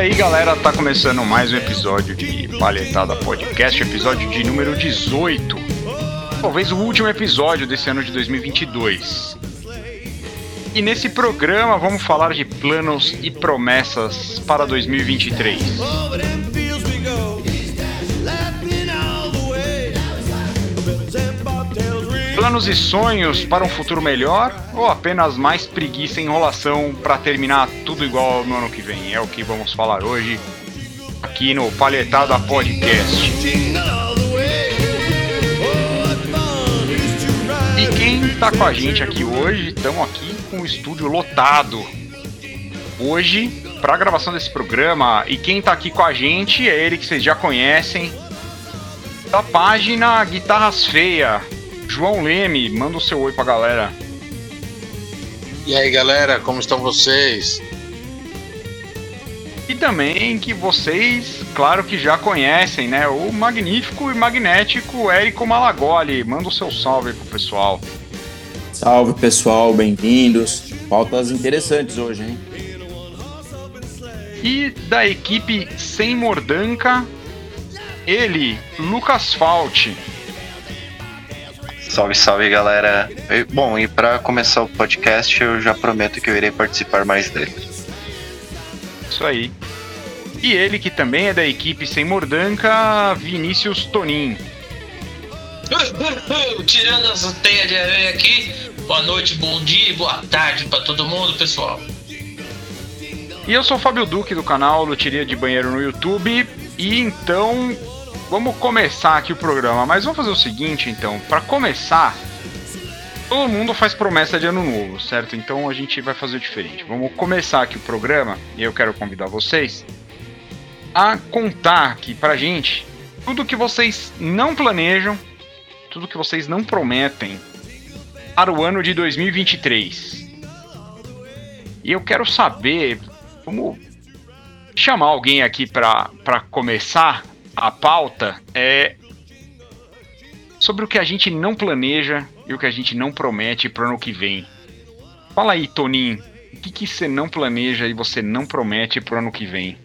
Aí galera, tá começando mais um episódio de Palhetada Podcast, episódio de número 18. Talvez o último episódio desse ano de 2022. E nesse programa vamos falar de planos e promessas para 2023. Planos e sonhos para um futuro melhor ou apenas mais preguiça e enrolação para terminar tudo igual no ano que vem? É o que vamos falar hoje aqui no Palhetada Podcast. E quem tá com a gente aqui hoje, estamos aqui com o estúdio lotado. Hoje, para a gravação desse programa, e quem tá aqui com a gente é ele que vocês já conhecem, da página Guitarras Feia, João Leme, manda o seu oi pra galera. E aí galera, como estão vocês? E também que vocês, claro que já conhecem, né? O magnífico e magnético Érico Malagoli. Manda o seu salve pro pessoal. Salve pessoal, bem-vindos. Pautas interessantes hoje, hein? E da equipe Sem Mordanca, ele, Lucas Fault. Salve, salve galera. Bom, e para começar o podcast, eu já prometo que eu irei participar mais dele. Isso aí. E ele que também é da equipe Sem Mordanca, Vinícius Tonin. Tirando as teias de aranha aqui, boa noite, bom dia, boa tarde para todo mundo, pessoal. E eu sou o Fábio Duque do canal Loteria de Banheiro no YouTube. E então vamos começar aqui o programa, mas vamos fazer o seguinte então, para começar, todo mundo faz promessa de ano novo, certo? Então a gente vai fazer diferente. Vamos começar aqui o programa e eu quero convidar vocês a contar aqui pra gente tudo que vocês não planejam, tudo que vocês não prometem para o ano de 2023. E eu quero saber, vamos chamar alguém aqui para começar a pauta é sobre o que a gente não planeja e o que a gente não promete para o ano que vem. Fala aí, Toninho, o que, que você não planeja e você não promete para o ano que vem?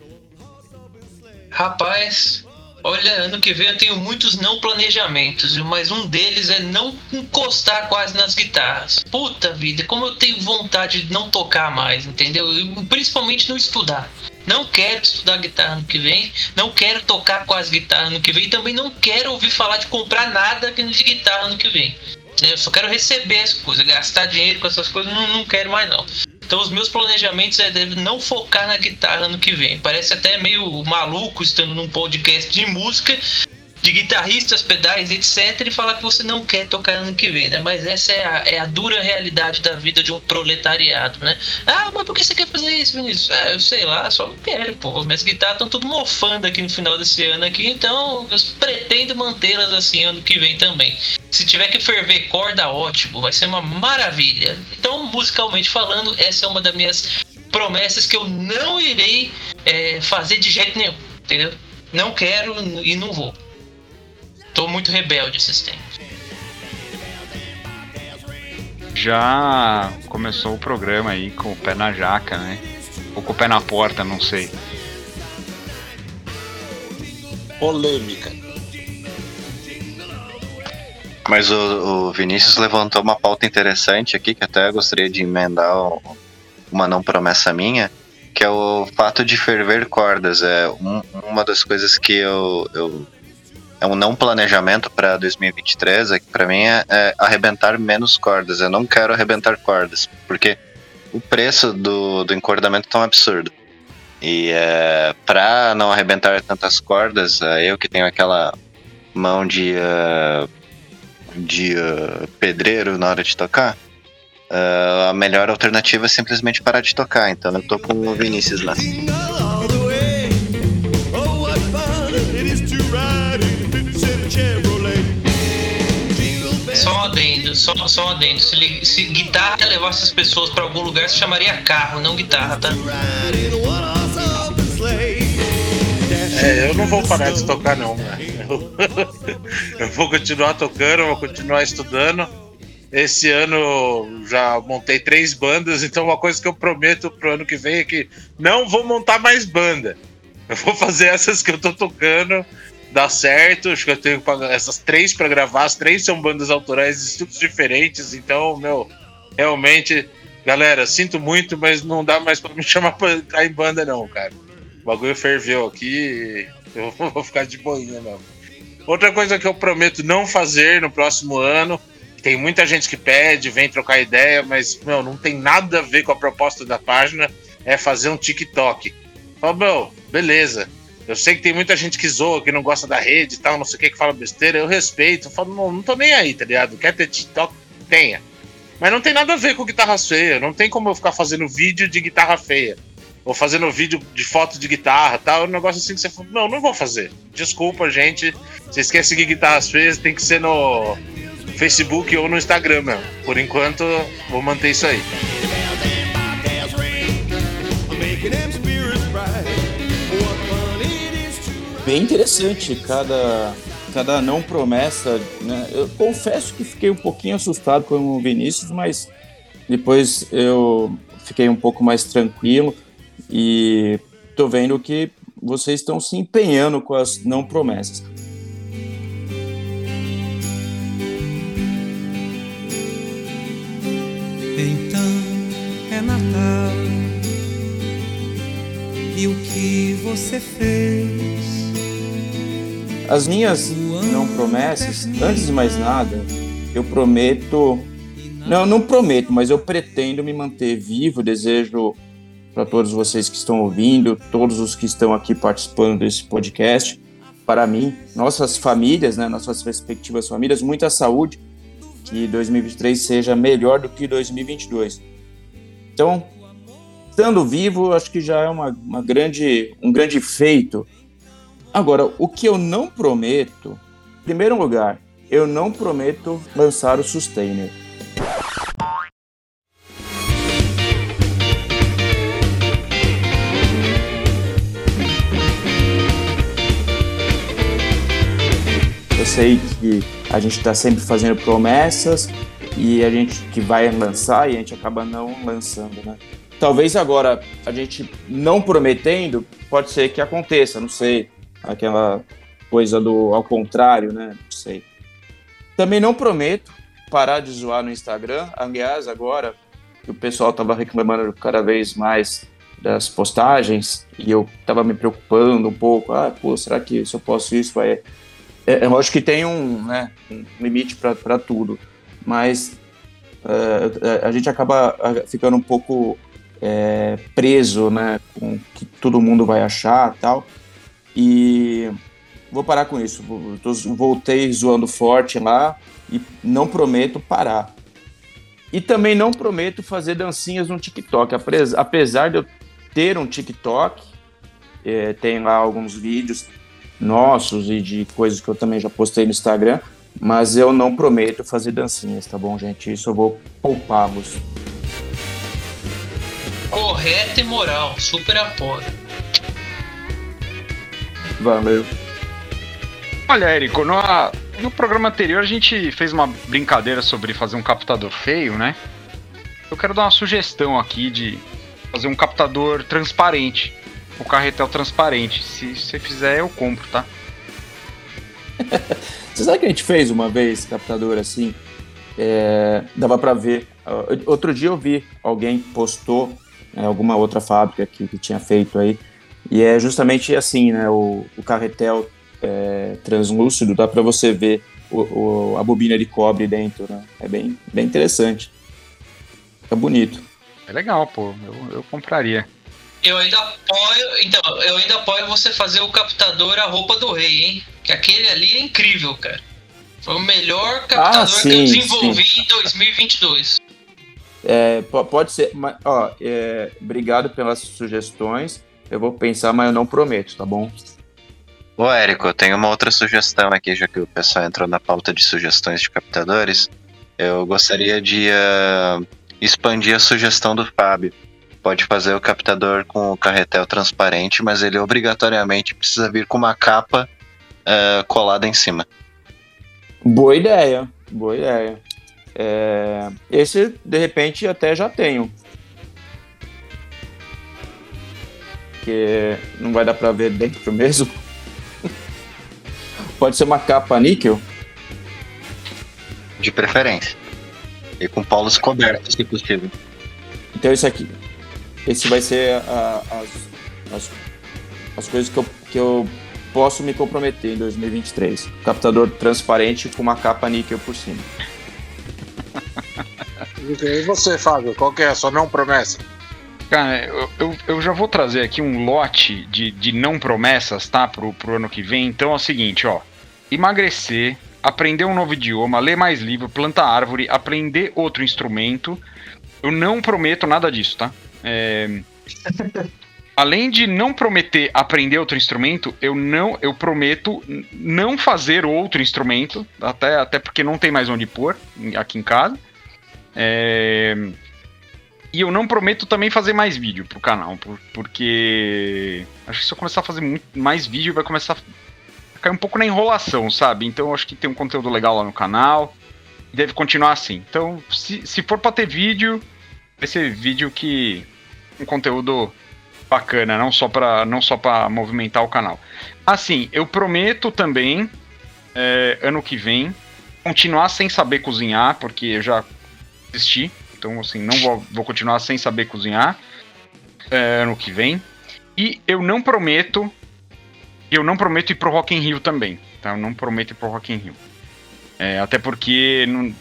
Rapaz, olha, ano que vem eu tenho muitos não planejamentos, mas um deles é não encostar quase nas guitarras. Puta vida, como eu tenho vontade de não tocar mais, entendeu? principalmente não estudar. Não quero estudar guitarra no que vem, não quero tocar quase guitarra no que vem, e também não quero ouvir falar de comprar nada de guitarra no que vem. Eu só quero receber as coisas, gastar dinheiro com essas coisas, não, não quero mais não. Então os meus planejamentos é não focar na guitarra no que vem. Parece até meio maluco estando num podcast de música, de guitarristas, pedais, etc., e falar que você não quer tocar ano que vem, né? Mas essa é a, é a dura realidade da vida de um proletariado, né? Ah, mas por que você quer fazer isso, Vinícius? Ah, eu sei lá, só não quero, pô. Minhas guitarras estão tudo mofando aqui no final desse ano aqui, então eu pretendo mantê-las assim ano que vem também. Se tiver que ferver corda, ótimo, vai ser uma maravilha. Então, musicalmente falando, essa é uma das minhas promessas que eu não irei é, fazer de jeito nenhum, entendeu? Não quero e não vou. Tô muito rebelde esses tempos. Já começou o programa aí com o pé na jaca, né? Ou com o pé na porta, não sei. Polêmica. Mas o, o, Vinícius levantou uma pauta interessante aqui, que até gostaria de emendar uma não promessa minha, que é o fato de ferver cordas. É um, uma das coisas que eu, eu é um não planejamento para 2023 é que para mim é, é, arrebentar menos cordas. Eu não quero arrebentar cordas, porque o preço do, do encordamento é tão absurdo. E é, para não arrebentar tantas cordas, é, eu que tenho aquela mão de, uh, de uh, pedreiro na hora de tocar, uh, a melhor alternativa é simplesmente parar de tocar. Então eu tô com o Vinícius lá. Só, só adendo. Se, se guitarra levasse as pessoas para algum lugar, se chamaria carro, não guitarra, tá? É, eu não vou parar de tocar não? Eu, eu vou continuar tocando, vou continuar estudando Esse ano já montei três bandas, então uma coisa que eu prometo pro ano que vem é que não vou montar mais banda. Eu vou fazer essas que eu tô tocando, dar certo. Acho que eu tenho essas três para gravar. As três são bandas autorais de estilos diferentes, então, meu, realmente, galera, sinto muito, mas não dá mais para me chamar pra entrar em banda, não, cara. O bagulho ferveu aqui eu vou ficar de boinha mesmo. Outra coisa que eu prometo não fazer no próximo ano tem muita gente que pede, vem trocar ideia, mas, meu, não tem nada a ver com a proposta da página, é fazer um TikTok. Fala, meu, beleza. Eu sei que tem muita gente que zoa, que não gosta da rede e tal, não sei o que, que fala besteira, eu respeito. Eu falo, não, não tô nem aí, tá ligado? Quer ter TikTok? Tenha. Mas não tem nada a ver com guitarra feia. Não tem como eu ficar fazendo vídeo de guitarra feia. Ou fazendo vídeo de foto de guitarra tal. É um negócio assim que você fala, não, não vou fazer. Desculpa, gente. Vocês querem seguir guitarras feias, tem que ser no Facebook ou no Instagram mesmo. Por enquanto, vou manter isso aí. Bem interessante cada, cada não promessa. Né? Eu confesso que fiquei um pouquinho assustado com o Vinícius, mas depois eu fiquei um pouco mais tranquilo e tô vendo que vocês estão se empenhando com as não promessas. Então é Natal e o que você fez? As minhas não promessas, antes de mais nada, eu prometo. Não, não prometo, mas eu pretendo me manter vivo. Desejo para todos vocês que estão ouvindo, todos os que estão aqui participando desse podcast, para mim, nossas famílias, né, nossas respectivas famílias, muita saúde, que 2023 seja melhor do que 2022. Então, estando vivo, acho que já é uma, uma grande, um grande feito. Agora, o que eu não prometo, em primeiro lugar, eu não prometo lançar o Sustainer. Eu sei que a gente está sempre fazendo promessas e a gente que vai lançar e a gente acaba não lançando, né? Talvez agora a gente não prometendo, pode ser que aconteça, não sei, aquela coisa do ao contrário, né? Não sei. Também não prometo parar de zoar no Instagram. Aliás, agora o pessoal tava reclamando cada vez mais das postagens e eu tava me preocupando um pouco. Ah, pô, será que se eu posso isso vai é, eu acho que tem um, né, um limite para tudo, mas uh, a gente acaba ficando um pouco é, preso, né, com que todo mundo vai achar tal. E vou parar com isso. Voltei zoando forte lá e não prometo parar. E também não prometo fazer dancinhas no TikTok, apesar de eu ter um TikTok, é, tem lá alguns vídeos nossos e de coisas que eu também já postei no Instagram, mas eu não prometo fazer dancinhas, tá bom, gente? Isso eu vou poupá-los. Correto e moral, super apoio. Valeu. Olha, Érico, no, no programa anterior a gente fez uma brincadeira sobre fazer um captador feio, né? Eu quero dar uma sugestão aqui de fazer um captador transparente o carretel transparente. Se você fizer, eu compro, tá? você sabe que a gente fez uma vez captador assim? É, dava para ver. Outro dia eu vi alguém postou né, alguma outra fábrica que, que, tinha feito aí. E é justamente assim, né? O, o carretel é, translúcido dá para você ver o, o, a bobina de cobre dentro, né? É bem, bem interessante. Fica bonito. É legal, pô. Eu, eu compraria. Eu ainda apoio. Então, eu ainda apoio você fazer o captador a roupa do rei, hein? Que aquele ali é incrível, cara. Foi o melhor captador ah, sim, que eu desenvolvi sim. em 2022. É, pode ser, mas, ó, é, obrigado pelas sugestões. Eu vou pensar, mas eu não prometo, tá bom? Ô, Érico, eu tenho uma outra sugestão aqui, já que o pessoal entrou na pauta de sugestões de captadores. Eu gostaria de uh, expandir a sugestão do Fábio pode fazer o captador com o carretel transparente, mas ele obrigatoriamente precisa vir com uma capa uh, colada em cima. Boa ideia, boa ideia. É, esse, de repente, até já tenho. Porque não vai dar pra ver dentro mesmo. Pode ser uma capa níquel. De preferência. E com polos cobertos, se possível. Então esse aqui. Esse vai ser a- as, as, as coisas que eu, que eu posso me comprometer em 2023. Captador transparente com uma capa níquel por cima. E você, Fábio, qual que é a sua não promessa? Cara, eu, eu, eu já vou trazer aqui um lote de, de não promessas, tá? Pro, pro ano que vem. Então é o seguinte, ó. Emagrecer, aprender um novo idioma, ler mais livro, plantar árvore, aprender outro instrumento. Eu não prometo nada disso, tá? É, Além de não prometer aprender outro instrumento, eu não, eu prometo não fazer outro instrumento, até, até porque não tem mais onde pôr aqui em casa. É, e eu não prometo também fazer mais vídeo pro canal, por- porque acho que se eu começar a fazer muito mais vídeo vai começar a cair um pouco na enrolação, sabe? Então eu acho que tem um conteúdo legal lá no canal e deve continuar assim. Então, se, se for pra ter vídeo, vai ser vídeo que um conteúdo bacana, não só para não só para movimentar o canal. Assim, eu prometo também é, ano que vem continuar sem saber cozinhar, porque eu já desisti. Então, assim, não vou, vou continuar sem saber cozinhar é, ano que vem. E eu não prometo. Eu não prometo ir pro Rock in Rio também. Tá? Eu não prometo ir pro Rock in Rio. É, até porque, não-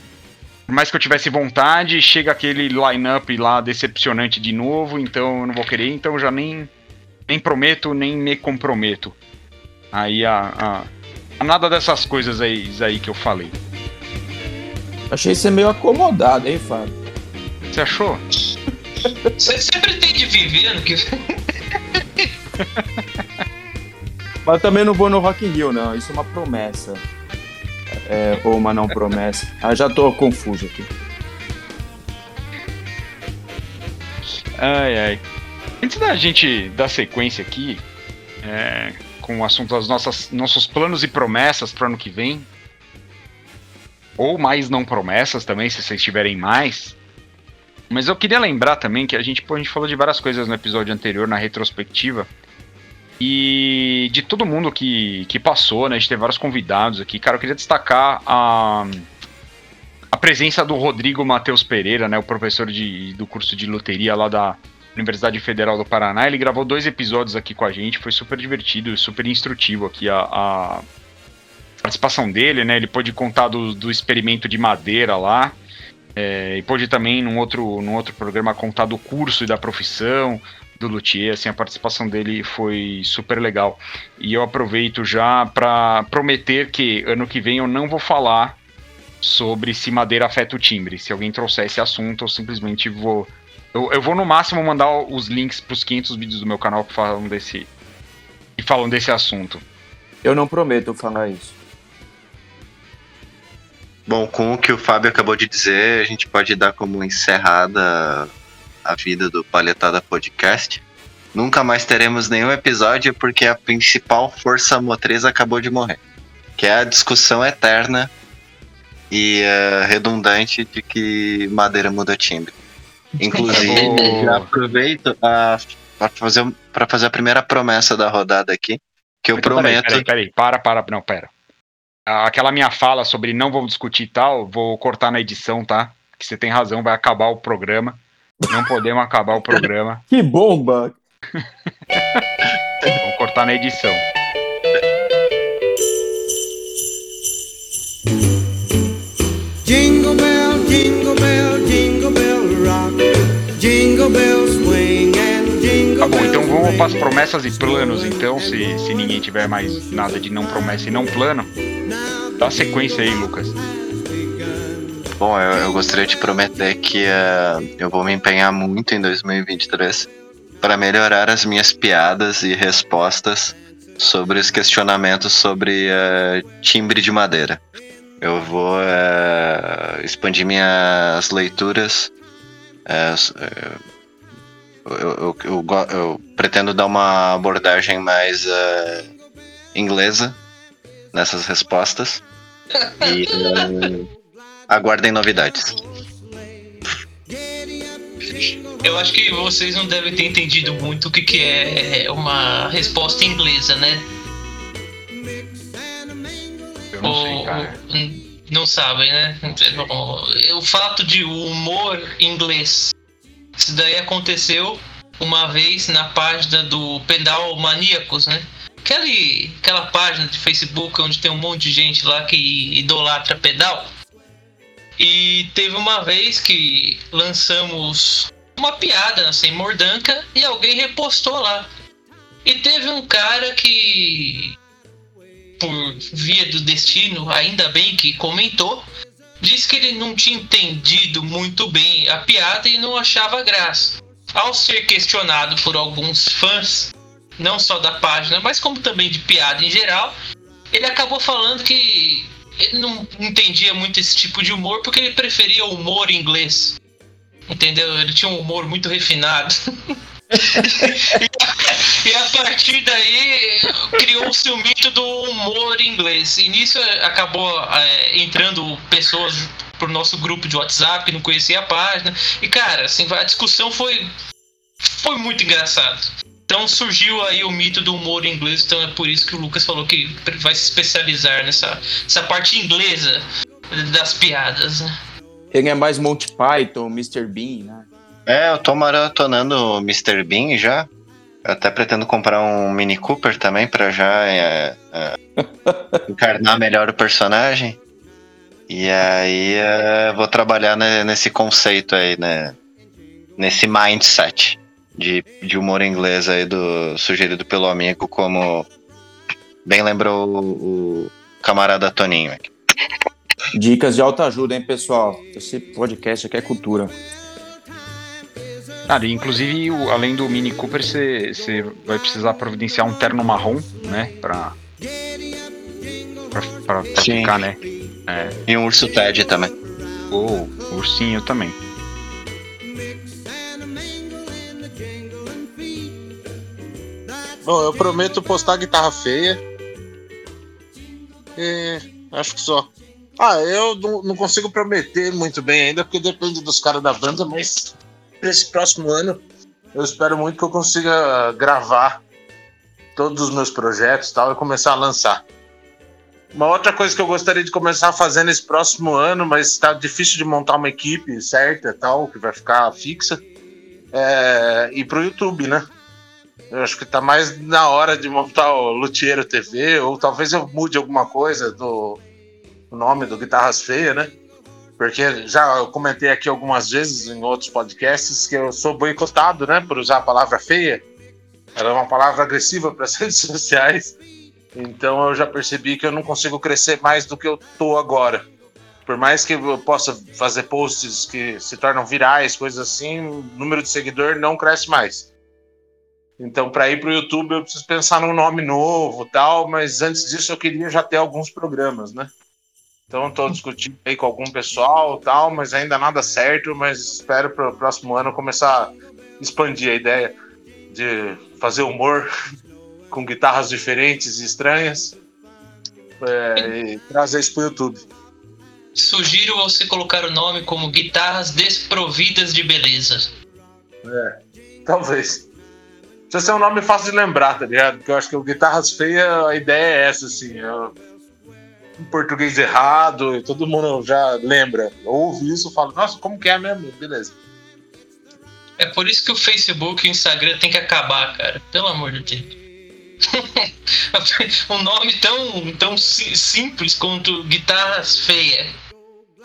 por mais que eu tivesse vontade, chega aquele line-up lá decepcionante de novo, então eu não vou querer, então eu já nem, nem prometo, nem me comprometo. Aí a, a, a nada dessas coisas aí, aí que eu falei. Achei você meio acomodado, hein, Fábio? Você achou? Você você pretende viver ano que? Mas também não vou no Rock in Rio, não. Isso é uma promessa. É, ou uma não promessa. Ah, já tô confuso aqui. Ai, ai. Antes da gente dar sequência aqui, é, com o assunto das nossas nossos planos e promessas para ano que vem, ou mais não promessas também, se vocês tiverem mais. Mas eu queria lembrar também que a gente, pô, a gente falou de várias coisas no episódio anterior, na retrospectiva. E de todo mundo que, que passou, né? A gente teve vários convidados aqui. Cara, eu queria destacar a, a presença do Rodrigo Matheus Pereira, né? O professor de, do curso de loteria lá da Universidade Federal do Paraná. Ele gravou dois episódios aqui com a gente. Foi super divertido e super instrutivo aqui a, a participação dele, né? Ele pôde contar do, do experimento de madeira lá. É, e pôde também, num outro, num outro programa, contar do curso e da profissão do Luthier. Assim, a participação dele foi super legal. E eu aproveito já para prometer que ano que vem eu não vou falar sobre se madeira afeta o timbre. Se alguém trouxer esse assunto, eu simplesmente vou. Eu, eu vou no máximo mandar os links para os 500 vídeos do meu canal que falam desse, que falam desse assunto. Eu não prometo falar isso. Bom, com o que o Fábio acabou de dizer, a gente pode dar como encerrada a vida do Paletada Podcast. Nunca mais teremos nenhum episódio porque a principal força motriz acabou de morrer. Que é a discussão eterna e eh, redundante de que madeira muda timbre. Inclusive, já aproveito para fazer, fazer a primeira promessa da rodada aqui. Que eu Peraí, prometo. Peraí, peraí, para, para, não, pera. Aquela minha fala sobre não vamos discutir e tal, vou cortar na edição, tá? Que você tem razão, vai acabar o programa. Não podemos acabar o programa. Que bomba! Vou cortar na edição. Jingle bell, jingle bell, jingle bell rock. Jingle bells swing and jingle Tá bom, então vamos para as promessas e planos, então, se, se ninguém tiver mais nada de não promessa e não plano. Dá sequência aí, Lucas. Bom, eu, eu gostaria de prometer que eh, eu vou me empenhar muito em 2023 para melhorar as minhas piadas e respostas sobre os questionamentos sobre eh, timbre de madeira. Eu vou eh, expandir minhas leituras. eu, eu- eu eu pretendo dar uma abordagem mais inglesa nessas respostas. E, eh, Aguardem novidades. Eu acho que vocês não devem ter entendido muito o que, que é uma resposta inglesa, né? Eu não sei, cara. O- não sabem, né? O fato de o humor inglês. Isso daí aconteceu uma vez na página do Pedal Maníacos, né? Aquele, aquela página de Facebook onde tem um monte de gente lá que idolatra pedal. E teve uma vez que lançamos uma piada sem mordanca e alguém repostou lá. E teve um cara que, por via do destino, ainda bem que comentou, disse que ele não tinha entendido muito bem a piada e não achava graça. Ao ser questionado por alguns fãs, não só da página, mas como também de piada em geral, ele acabou falando que ele não entendia muito esse tipo de humor porque ele preferia o humor inglês. Entendeu? Ele tinha um humor muito refinado. e a partir daí criou-se o mito do humor inglês. E nisso acabou é, entrando pessoas pro nosso grupo de WhatsApp que não conhecia a página. E cara, assim, a discussão foi, foi muito engraçado. Então surgiu aí o mito do humor inglês, então é por isso que o Lucas falou que vai se especializar nessa, nessa parte inglesa das piadas, né? Ele é mais Monty Python, Mr. Bean, né? É, eu tô maratonando o Mr. Bean já. Eu até pretendo comprar um Mini Cooper também pra já é, é, encarnar melhor o personagem. E aí é, vou trabalhar ne- nesse conceito aí, né? Nesse mindset de, de humor inglês aí do sugerido pelo amigo, como bem lembrou o, o camarada Toninho aqui. Dicas de autoajuda, hein, pessoal? Esse podcast aqui é cultura. Cara, e inclusive, o- além do Mini Cooper, você vai precisar providenciar um terno marrom, né? Pra. Pra, pra, pra Sim. ficar, né? É. E um urso Ted também. Ou ursinho também. Bom, eu prometo postar guitarra feia. E acho que só. Ah, eu não, consigo prometer muito bem ainda, porque depende dos caras da banda, mas pra esse próximo ano eu espero muito que eu consiga gravar todos os meus projetos tal e começar a lançar. Uma outra coisa que eu gostaria de começar a fazer nesse próximo ano, mas está difícil de montar uma equipe certa tal, que vai ficar fixa, é ir pro YouTube, né? Eu acho que tá mais na hora de montar o Luthiero TV, ou talvez eu mude alguma coisa do nome do Guitarras Feias, né? Porque já eu comentei aqui algumas vezes em outros podcasts que eu sou boicotado, né? Por usar a palavra feia. Ela é uma palavra agressiva para as redes sociais. Então eu já percebi que eu não consigo crescer mais do que eu tô agora. Por mais que eu possa fazer posts que se tornam virais, coisas assim, o número de seguidor não cresce mais. Então, para ir para o YouTube, eu preciso pensar num nome novo tal, mas antes disso eu queria já ter alguns programas, né? Então, estou discutindo aí com algum pessoal tal, mas ainda nada certo, mas espero para o próximo ano começar a expandir a ideia de fazer humor com guitarras diferentes e estranhas é, e trazer isso para o YouTube. Sugiro você colocar o nome como Guitarras Desprovidas de Beleza. Talvez. Precisa ser um nome fácil de lembrar, tá ligado? Porque eu acho que o Guitarras Feia, a ideia é essa, assim. É um português errado, e todo mundo já lembra. Ouve isso fala, nossa, como que é mesmo? Beleza. É por isso que o Facebook e o Instagram tem que acabar, cara. Pelo amor de Deus. um nome tão, tão si- simples quanto Guitarras Feia.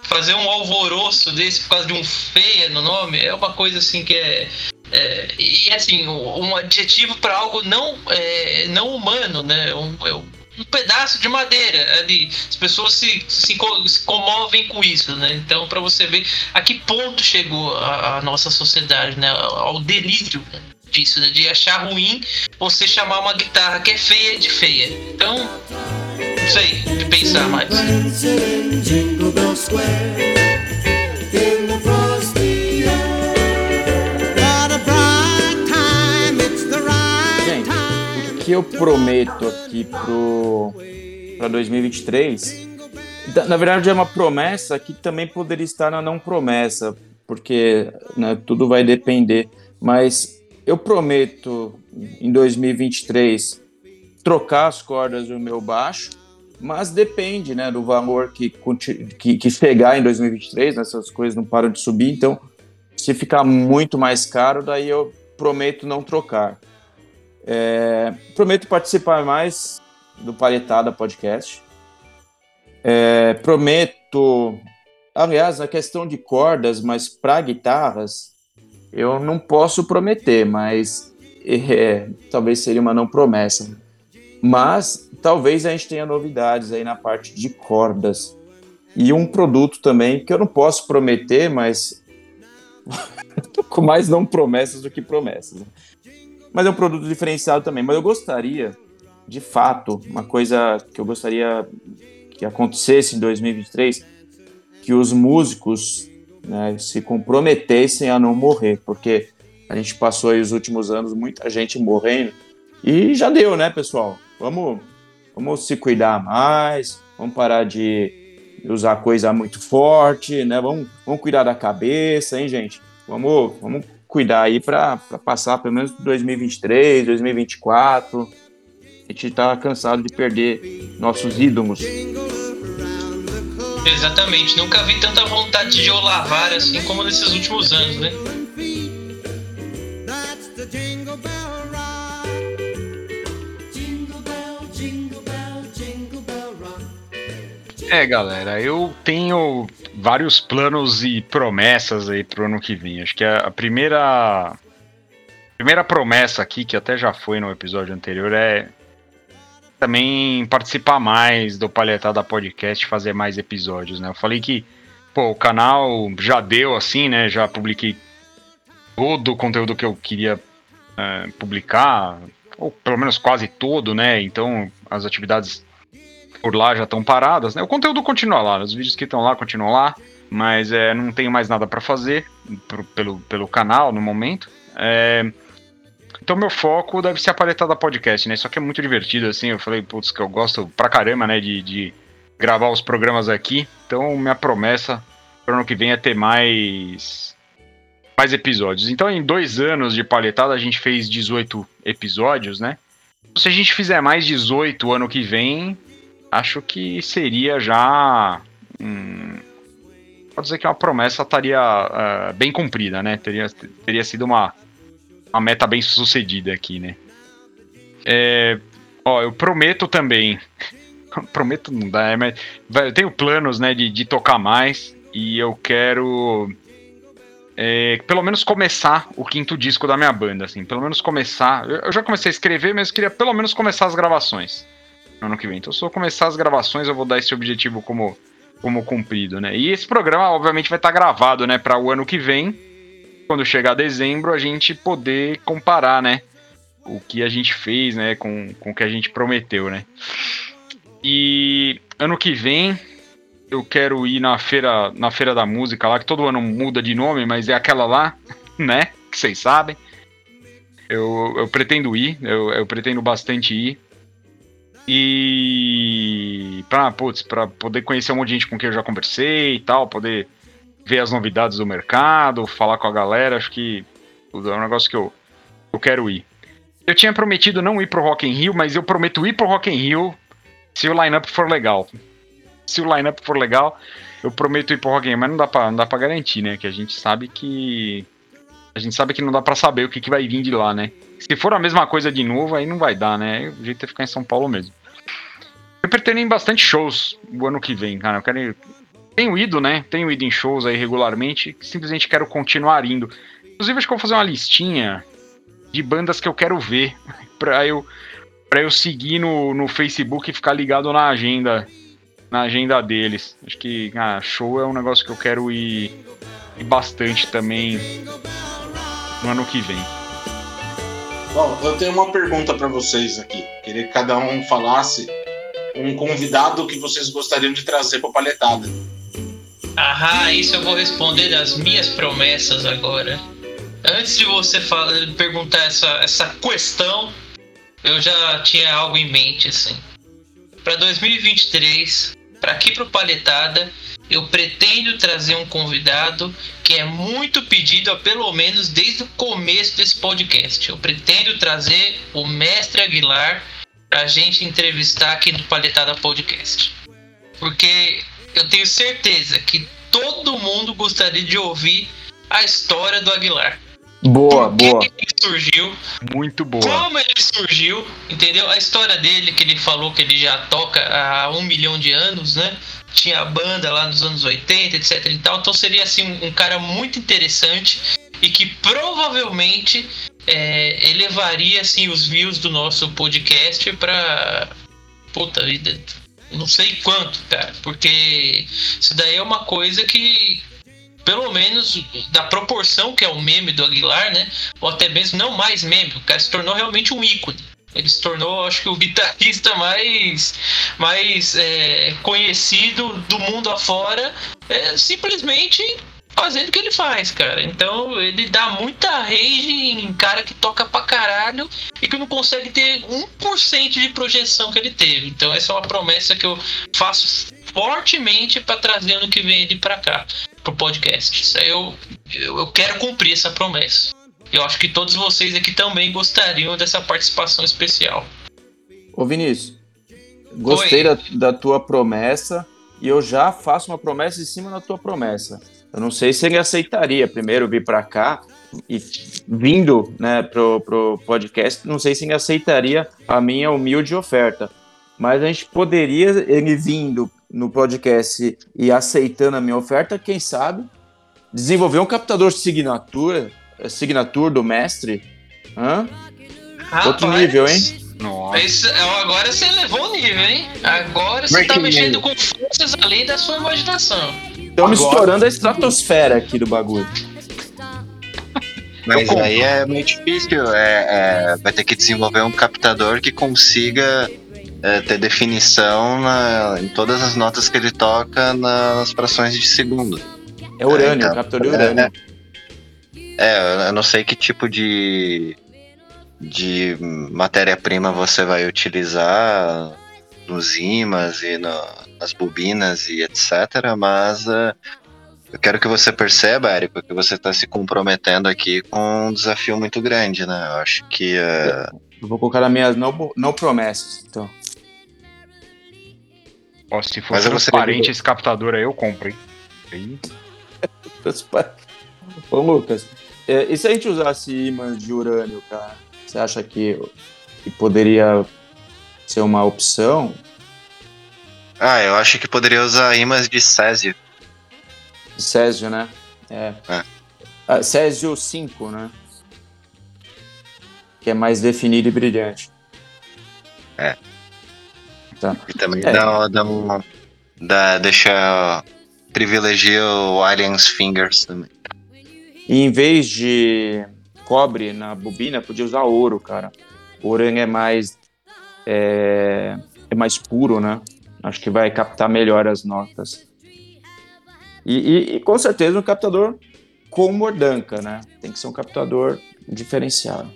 Fazer um alvoroço desse por causa de um feia no nome é uma coisa assim que é. É e assim, um adjetivo para algo não, é, não humano, né? Um, é um um pedaço de madeira ali. As pessoas se, se, se comovem com isso, né? Então, para você ver a que ponto chegou a, a nossa sociedade, né? Ao delírio disso, né? De achar ruim você chamar uma guitarra que é feia de feia. Então, não sei, de pensar mais. Que eu prometo aqui pro para 2023, Da- Na verdade, é uma promessa que também poderia estar na não promessa, porque né, tudo vai depender. Mas eu prometo, em 2023, trocar as cordas do meu baixo, mas depende né, do valor que, que, que chegar em 2023, né, essas coisas não param de subir, então se ficar muito mais caro, daí eu prometo não trocar. É, prometo participar mais do Palhetada Podcast. É, prometo. Aliás, na questão de cordas, mas para guitarras, eu não posso prometer, mas é, talvez seria uma não promessa. Mas talvez a gente tenha novidades aí na parte de cordas. E um produto também que eu não posso prometer, mas com mais não promessas do que promessas. Mas é um produto diferenciado também. Mas eu gostaria, de fato, uma coisa que eu gostaria que acontecesse em 2023, que os músicos né, se comprometessem a não morrer, porque a gente passou aí os últimos anos muita gente morrendo e já deu, né, pessoal? Vamos, vamos se cuidar mais, vamos parar de usar coisa muito forte, né? Vamos, vamos cuidar da cabeça, hein, gente? Vamos, vamos cuidar aí para passar pelo menos 2023, 2024. A gente tá cansado de perder nossos ídolos. Exatamente, nunca vi tanta vontade de olavar assim como nesses últimos anos, né? É, galera, eu tenho vários planos e promessas aí pro ano que vem. Acho que a a primeira primeira promessa aqui, que até já foi no episódio anterior, é também participar mais do Palhetada Podcast, fazer mais episódios, né? Eu falei que, pô, o canal já deu assim, né? Já publiquei todo o conteúdo que eu queria é, publicar, ou pelo menos quase todo, né? Então as atividades por lá já estão paradas, né? O conteúdo continua lá, os vídeos que estão lá continuam lá, mas é, não tenho mais nada para fazer pro- pelo, pelo canal no momento. É, então meu foco deve ser a paletada podcast, né? Só que é muito divertido, assim. Eu falei, putz, que eu gosto pra caramba, né? De, de gravar os programas aqui. Então minha promessa pro ano que vem é ter mais mais episódios. Então em dois anos de paletada a gente fez 18 episódios, né? Se a gente fizer mais 18 ano que vem, acho que seria já. Hum, pode dizer que uma promessa estaria ah, bem cumprida, né? Teria, teria sido uma, uma meta bem sucedida aqui, né? É, ó, eu prometo também. prometo não dá, é, mas eu tenho planos, né, de, de tocar mais e eu quero é, pelo menos começar o quinto disco da minha banda, assim, pelo menos começar. Eu, eu já comecei a escrever, mas queria pelo menos começar as gravações no ano que vem. Então, se eu começar as gravações, eu vou dar esse objetivo como, como cumprido, né? E esse programa, obviamente, vai estar gravado, né, para o ano que vem, quando chegar dezembro, a gente poder comparar, né, o que a gente fez, né, com, com o que a gente prometeu, né? E ano que vem eu quero ir na feira, na feira da música lá, que todo ano muda de nome, mas é aquela lá, né? Que vocês sabem. Eu, eu pretendo ir, eu, eu pretendo bastante ir. E pra, putz, pra poder conhecer um monte de gente com quem eu já conversei e tal, poder ver as novidades do mercado, falar com a galera, acho que é um negócio que eu, eu quero ir. Eu tinha prometido não ir pro Rock in Rio, mas eu prometo ir pro Rock in Rio se o lineup for legal. Se o lineup for legal, eu prometo ir pro Rock in Rio, mas não dá pra, não dá pra garantir, né? Que a gente sabe que a gente sabe que não dá pra saber o que, que vai vir de lá, né? Se for a mesma coisa de novo, aí não vai dar, né? O jeito é ficar em São Paulo mesmo. Eu pretendo ir em bastante shows o ano que vem, cara. Eu quero ir... Tenho ido, né? Tenho ido em shows aí regularmente. Simplesmente quero continuar indo. Inclusive, acho que eu vou fazer uma listinha de bandas que eu quero ver. pra eu, pra eu seguir no, no Facebook e ficar ligado na agenda. Na agenda deles. Acho que ah, show é um negócio que eu quero ir, ir bastante também no ano que vem. Bom, eu tenho uma pergunta para vocês aqui. Queria que cada um falasse um convidado que vocês gostariam de trazer para palhetada. Ah, isso eu vou responder das minhas promessas agora. Antes de você fala- perguntar essa, essa questão, eu já tinha algo em mente, assim. Pra 2023, para aqui pro Paletada, eu pretendo trazer um convidado que é muito pedido, pelo menos desde o começo desse podcast. Eu pretendo trazer o Mestre Aguilar pra gente entrevistar aqui no Paletada Podcast. Porque eu tenho certeza que todo mundo gostaria de ouvir a história do Aguilar. Boa, Por que boa. ele surgiu, Muito boa. como ele surgiu, entendeu? A história dele, que ele falou que ele já toca há um milhão de anos, né? Tinha banda lá nos anos 80, etc e tal. Então seria, assim, um cara muito interessante e que provavelmente é, elevaria, assim, os views do nosso podcast pra... Puta vida... Não sei quanto, cara. Porque isso daí é uma coisa que... Pelo menos da proporção que é o meme do Aguilar, né? ou até mesmo não mais meme, o cara se tornou realmente um ícone. Ele se tornou, acho que, o guitarrista mais, mais é, conhecido do mundo afora, é, simplesmente fazendo o que ele faz, cara. Então ele dá muita rage em cara que toca pra caralho e que não consegue ter 1% de projeção que ele teve. Então essa é uma promessa que eu faço fortemente pra trazer ano que vem ele pra cá, pro podcast. Isso aí eu, eu, eu quero cumprir essa promessa. Eu acho que todos vocês aqui também gostariam dessa participação especial. Ô Vinícius, gostei da, da tua promessa e eu já faço uma promessa em cima da tua promessa. Eu não sei se ele aceitaria primeiro vir para cá e vindo né, pro, pro podcast, não sei se ele aceitaria a minha humilde oferta. Mas a gente poderia, ele vindo no podcast e aceitando a minha oferta, quem sabe, desenvolver um captador de signatura, eh, signature do mestre. Hã? Outro Rapaz, nível, hein? Nossa. Esse- agora você levou o nível, hein? Agora você tá Breaking mexendo com forças além da sua imaginação. Estamos estourando a estratosfera aqui do bagulho. Mas aí é meio difícil. É, é, vai ter que desenvolver um captador que consiga é, ter definição na- em todas as notas que ele toca nas frações de segundo. É urânio, então. captura de urânio. É, eu não sei que tipo de, de matéria-prima você vai utilizar nos ímãs e no- nas bobinas e etc. Mas é, eu quero que você perceba, Érico, que você está se comprometendo aqui com um desafio muito grande, né? Eu acho que é, Eu vou colocar nas minhas não, não promessas. Então. Ó, se for transparente de- esse captador aí, eu compro, hein? Aí, Ô, Lucas, é, e se a gente usasse ímãs de urânio, cara? Você acha que, que poderia ser uma opção? Ah, eu acho que poderia usar ímãs de Césio. Césio, né? É. É. Ah, Césio 5, né? Que é mais definido e brilhante. E também É. dá, dá um. Dá, deixa. Privilegia o Aliens Fingers também. E em vez de cobre na bobina, podia usar ouro, cara. O urânio é mais. É, é mais puro, né? Acho que vai captar melhor as notas. E, e- e, com certeza um captador com mordanca, né? Tem que ser um captador diferenciado.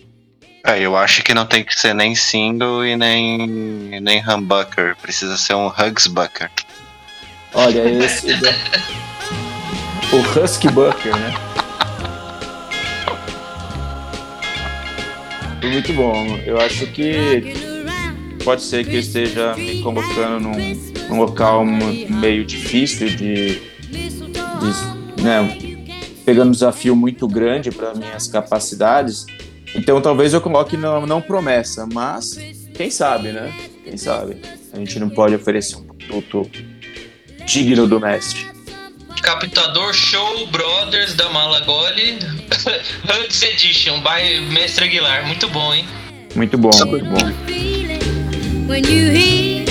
É, eu acho que não tem que ser nem single e nem, nem humbucker. Precisa ser um Hugsbucker. Olha, esse. da- o Husky Bucker, né? Muito bom. Eu acho que pode ser que eu esteja me colocando num, num local meio difícil de, de né, pegando um desafio muito grande para minhas capacidades. Então talvez eu coloque não, não promessa, mas quem sabe, né? Quem sabe? A gente não pode oferecer um produto digno do mestre. Captador Show Brothers da Malagoli Hugs Edition by Mestre Aguilar. Muito bom, hein? Muito bom, muito bom. When you hear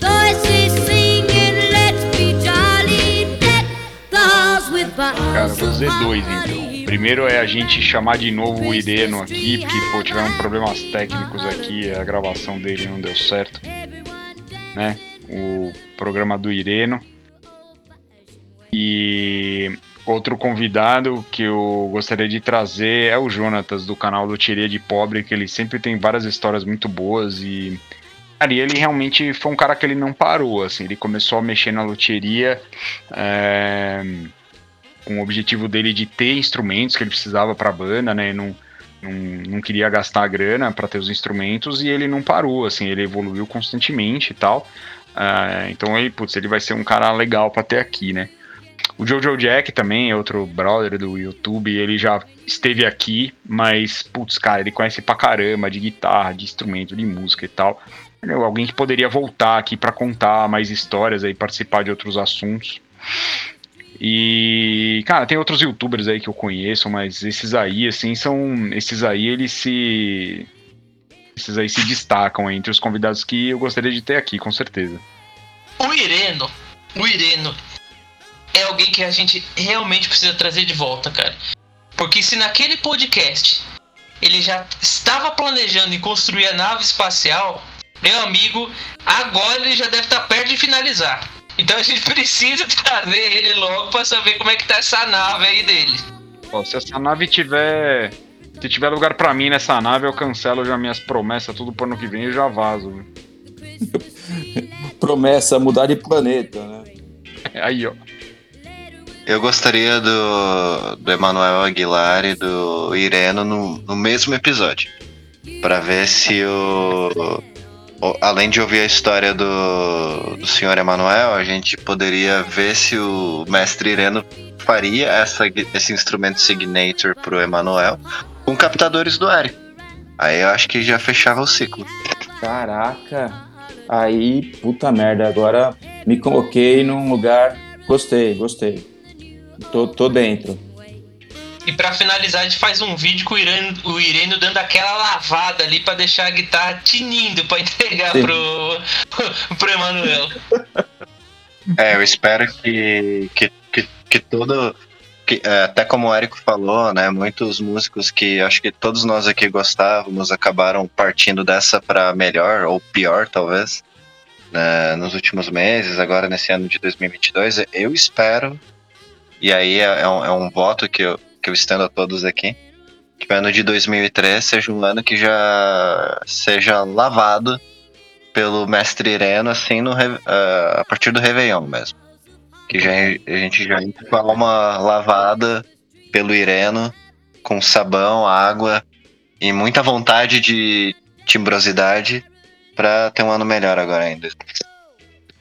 voices singing, let's be jolly, let the halls with cara, vou dizer dois então. Primeiro é a gente chamar de novo o Ireno aqui, porque pô, tivemos problemas técnicos aqui, a gravação dele não deu certo, né? O programa do Ireno. E outro convidado que eu gostaria de trazer é o Jonatas do canal do Tiria de Pobre, que ele sempre tem várias histórias muito boas e Cara, ele realmente foi um cara que ele não parou, assim, ele começou a mexer na loteria é, com o objetivo dele de ter instrumentos que ele precisava para a banda, né? Não, não, não queria gastar grana para ter os instrumentos e ele não parou, assim, ele evoluiu constantemente e tal. Ah, então ele, putz, ele vai ser um cara legal para ter aqui, né? O Jojo Jack também é outro brother do YouTube, ele já esteve aqui, mas, putz, cara, ele conhece pra caramba de guitarra, de instrumento, de música e tal. Alguém que poderia voltar aqui para contar mais histórias aí, participar de outros assuntos. E, cara, tem outros youtubers aí que eu conheço, mas esses aí, assim, são. Esses aí, eles se. Esses aí se destacam entre os convidados que eu gostaria de ter aqui, com certeza. O Ireno, o Ireno é alguém que a gente realmente precisa trazer de volta, cara. Porque se naquele podcast ele já estava planejando em construir a nave espacial, meu amigo, agora ele já deve estar perto de finalizar. Então a gente precisa trazer ele logo para saber como é que tá essa nave aí dele. Se essa nave tiver. Se tiver lugar pra mim nessa nave, eu cancelo já minhas promessas, tudo pro ano que vem e já vazo. Promessa mudar de planeta, né? Aí, ó. Eu gostaria do, do Emanuel Aguilar e do Ireno no, no mesmo episódio. Pra ver se o, o- Além de ouvir a história do, do senhor Emanuel, a gente poderia ver se o mestre Ireno faria essa, esse instrumento Signature pro Emanuel com captadores do Eric. Aí eu acho que já fechava o ciclo. Caraca. Aí, puta merda, agora me coloquei num lugar. Gostei, gostei. Tô, tô dentro. E pra finalizar, a gente faz um vídeo com o Ireno, o Ireno dando aquela lavada ali pra deixar a guitarra tinindo pra entregar Sim. pro, pro Emanuel. É, eu espero que, que, que, que todo. que, é, até como o Érico falou, né? Muitos músicos que acho que todos nós aqui gostávamos acabaram partindo dessa para melhor ou pior, talvez, né, nos últimos meses, agora nesse ano de 2022. Eu espero, e aí é, é um, é um voto que eu, que eu estendo a todos aqui, que o ano de 2003 seja um ano que já seja lavado pelo mestre Ireno, assim, no, ah, a partir do Réveillon mesmo. Que já, a gente já entra com a alma lavada pelo Ireno, com sabão, água e muita vontade de timbrosidade pra ter um ano melhor agora ainda.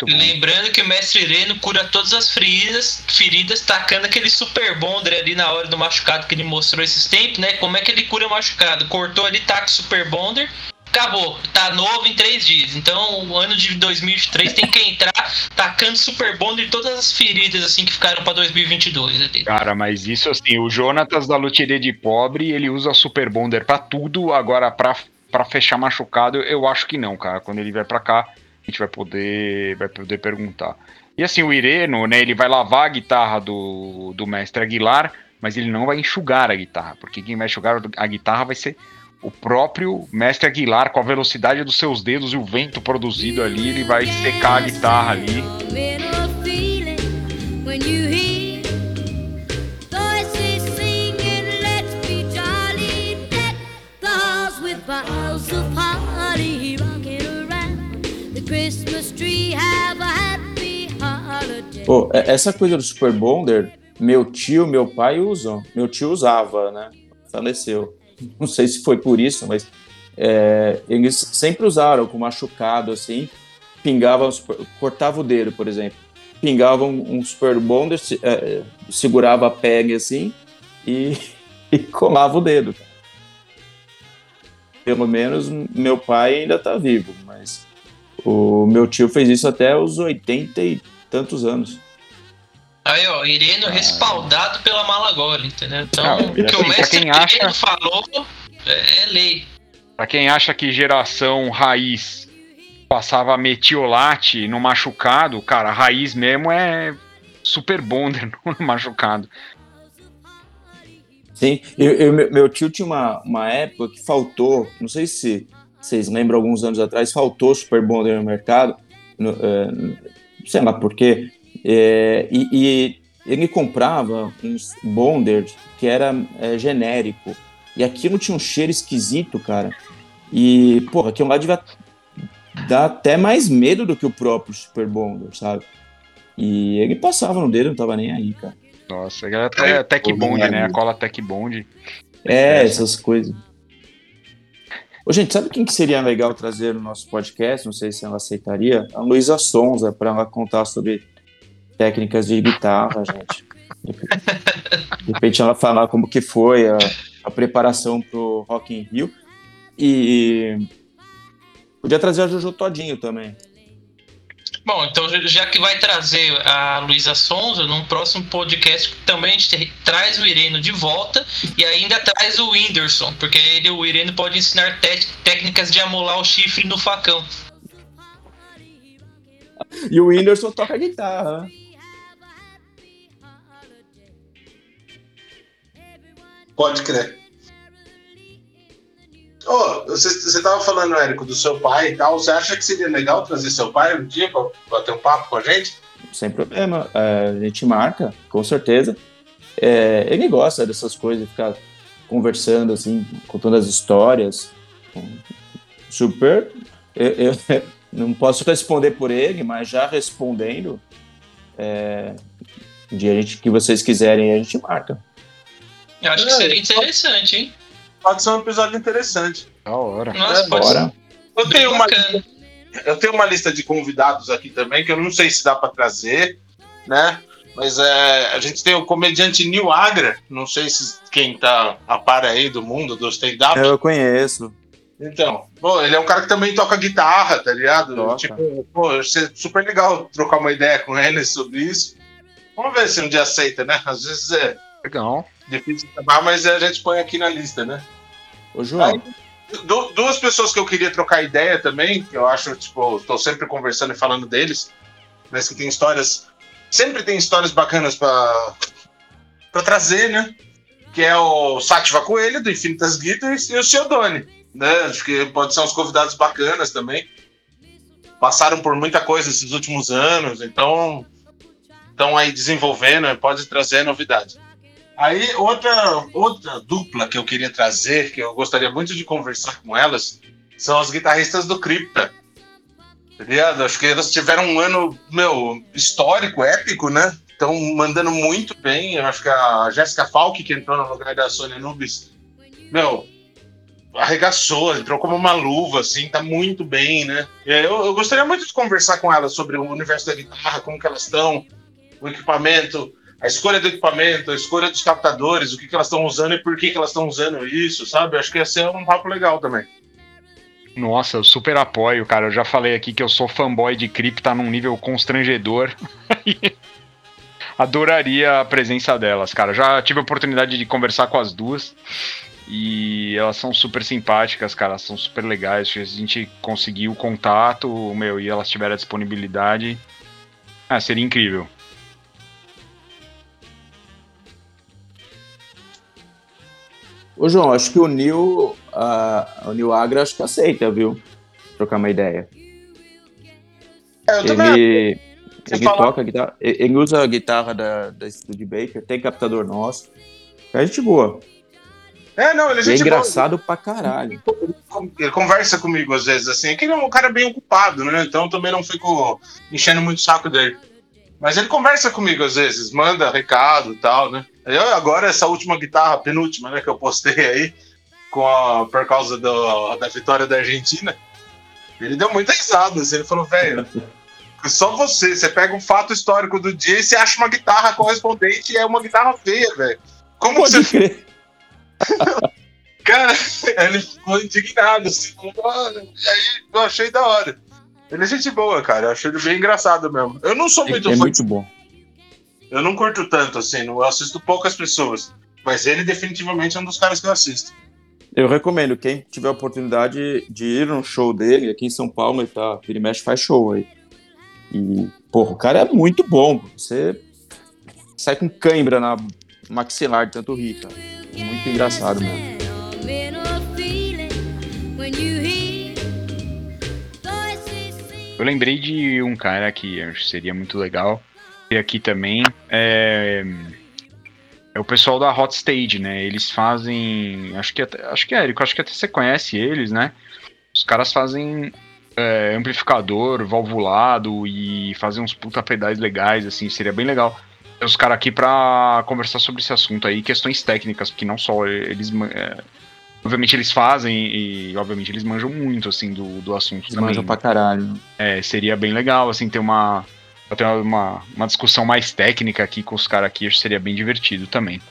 Lembrando que o mestre Ireno cura todas as feridas, feridas tacando aquele super bonder ali na hora do machucado que ele mostrou esses tempos, né? Como é que ele cura machucado? Cortou ali, taca o super bonder, acabou. Tá novo em três dias. Então o ano de 2023 tem que entrar tacando super bonder em todas as feridas assim que ficaram pra 2022. ali. Cara, mas isso assim, o Jonatas da Loteria de Pobre, ele usa Super Bonder pra tudo, agora pra, pra fechar machucado, eu acho que não, cara. Quando ele vier pra cá, gente vai poder, vai poder perguntar. E assim, o Ireno, né, ele vai lavar a guitarra do, do mestre Aguilar, mas ele não vai enxugar a guitarra, porque quem vai enxugar a guitarra vai ser o próprio mestre Aguilar, com a velocidade dos seus dedos e o vento produzido ali, ele vai secar a guitarra ali. Pô, e- essa coisa do Super Bonder, meu tio, meu pai usam. Meu tio usava, né? Faleceu. Não sei se foi por isso, mas é, eles sempre usaram com machucado assim, pingava, super- cortava o dedo, por exemplo. Pingava um, Super Bonder, se- é, segurava a peg assim e, e colava o dedo. Pelo menos meu pai ainda tá vivo, mas o meu tio fez isso até os 80 e tantos anos. Aí, ó, Ireno respaldado pela Malagoli, entendeu? Então, Ah, o que assim, o pra mestre quem acha- Ireno falou é, é lei. Pra quem acha que geração raiz passava metiolate no machucado, cara, a raiz mesmo é super bonder no machucado. Sim, eu, eu- meu- tio tinha uma, uma época que faltou, não sei se vocês lembram, alguns anos atrás, faltou Super Bonder no mercado, no, eh, sei lá por quê, eh, e, e ele comprava uns Bonder que era eh, genérico, e aquilo tinha um cheiro esquisito, cara, e, porra, aquilo lá devia dá até mais medo do que o próprio Super Bonder, sabe? E ele passava no dedo, não tava nem aí, cara. Nossa, era até Tech Bond, né? A cola Tech Bond. É, essas coisas. Ô, gente, sabe quem que seria legal trazer no nosso podcast? Não sei se ela aceitaria. A Luísa Sonza, para ela contar sobre técnicas de guitarra, gente. De repente ela falar como que foi a, a preparação pro Rock in Rio. E podia trazer a Jojo Todinho também. Bom, então já que vai trazer a Luísa Sonza, num próximo podcast também a gente traz o Ireno de volta e ainda traz o Whindersson, porque ele, o Ireno pode ensinar técnicas de amolar o chifre no facão. E o Whindersson toca guitarra? Pode crer. Ô, você, você tava falando, Érico, do seu pai e tal. Você acha que seria legal trazer seu pai um dia pra bater um papo com a gente? Sem problema. É, a gente marca, com certeza. É, ele gosta dessas coisas, de ficar conversando, assim, contando as histórias. Super. Eu, eu não posso responder por ele, mas já respondendo, é, um dia a gente, que vocês quiserem, a gente marca. Eu acho que É, seria interessante, hein? Pode ser um episódio interessante. Da hora. Nossa, É. Eu tenho uma, eu tenho uma lista de convidados aqui também, que eu não sei se dá pra trazer, né? Mas é, a gente tem o comediante Nil Agra, não sei se quem tá a par aí do mundo do stand-up. Eu conheço. Então, pô, ele é um cara que também toca guitarra, tá ligado? Toca. Tipo, pô, vai ser super legal trocar uma ideia com ele sobre isso. Vamos ver se um dia aceita, né? Às vezes é Legal. Difícil chamar, mas a gente põe aqui na lista, né? Ô, João, Aí- Du- duas pessoas que eu queria trocar ideia também, que eu acho, tipo, tô sempre conversando e falando deles, mas que tem histórias. Sempre tem histórias bacanas pra, pra trazer, né? Que é o Sativa Coelho, do Infinitas Guitars, e o Ciodone, né? Acho que pode ser uns convidados bacanas também. Passaram por muita coisa esses últimos anos, então estão aí desenvolvendo, pode trazer novidade. Aí, outra, outra dupla que eu queria trazer, que eu gostaria muito de conversar com elas, são as guitarristas do Crypta. Tá? Acho que elas tiveram um ano, meu, histórico, épico, né? Estão mandando muito bem. Eu acho que a Jéssica Falk, que entrou no lugar da Sônia Nubes, meu, arregaçou, entrou como uma luva, assim, tá muito bem, né? Eu, eu gostaria muito de conversar com elas sobre o universo da guitarra, como que elas estão, o equipamento, a escolha do equipamento, a escolha dos captadores, o que, que elas estão usando e por que, que elas estão usando isso, sabe? Acho que ia ser um papo legal também. Nossa, eu super apoio, cara. Eu já falei aqui que eu sou fanboy de Crypta num nível constrangedor. Adoraria a presença delas, cara. Já tive a oportunidade de conversar com as duas. E elas são super simpáticas, cara. Elas são super legais. Se a gente conseguiu o contato, meu, e elas tiveram a disponibilidade. Ah, seria incrível. Ô, João, acho que o Nil, ah, o Nil Agra, acho que aceita, viu? Trocar uma ideia. Eu também. Ele, ele toca guitarra, ele usa a guitarra da, da Studebaker, tem captador nosso. É gente boa. É, não, ele é é gente boa. engraçado pra caralho. Ele conversa comigo às vezes, assim. É que ele é um cara bem ocupado, né? Então eu também não fico enchendo muito o saco dele. Mas ele conversa comigo às vezes, manda recado e tal, né? Eu, agora, essa última guitarra, penúltima, né, que eu postei aí, com a, por causa do- da vitória da Argentina, ele deu muita risada. Assim, ele falou, velho, só você, você pega um fato histórico do dia e você acha uma guitarra correspondente e é uma guitarra feia, velho. Como você Pode crer. Cara, ele ficou indignado, assim, falou, "Ah", aí eu achei da hora. Ele é gente boa, cara, eu achei ele bem engraçado mesmo. Eu não sou É, muito é fã, muito bom. eu não curto tanto, assim, não eu assisto poucas pessoas. Mas ele definitivamente é um dos caras que eu assisto. Eu recomendo, quem tiver a oportunidade de ir num show dele, aqui em São Paulo, ele tá, vira e mexe, faz show aí. E, porra, o cara é muito bom. Você sai com cãibra na maxilar de tanto rir, cara. É muito engraçado mesmo. Eu lembrei de um cara que acho que seria muito legal. E aqui também é, é o pessoal da Hot Stage, né? Eles fazem. Acho que até, acho que é, Érico, acho que até você conhece eles, né? Os caras fazem é, amplificador valvulado e fazer uns puta pedais legais, assim, seria bem legal. Ter os caras aqui pra conversar sobre esse assunto aí, questões técnicas, porque não só eles. é, obviamente eles fazem e obviamente eles manjam muito, assim, do, do assunto Eles também. manjam pra caralho. É, seria bem legal, assim, ter uma. ter uma, uma discussão mais técnica aqui com os caras aqui, acho que seria bem divertido também.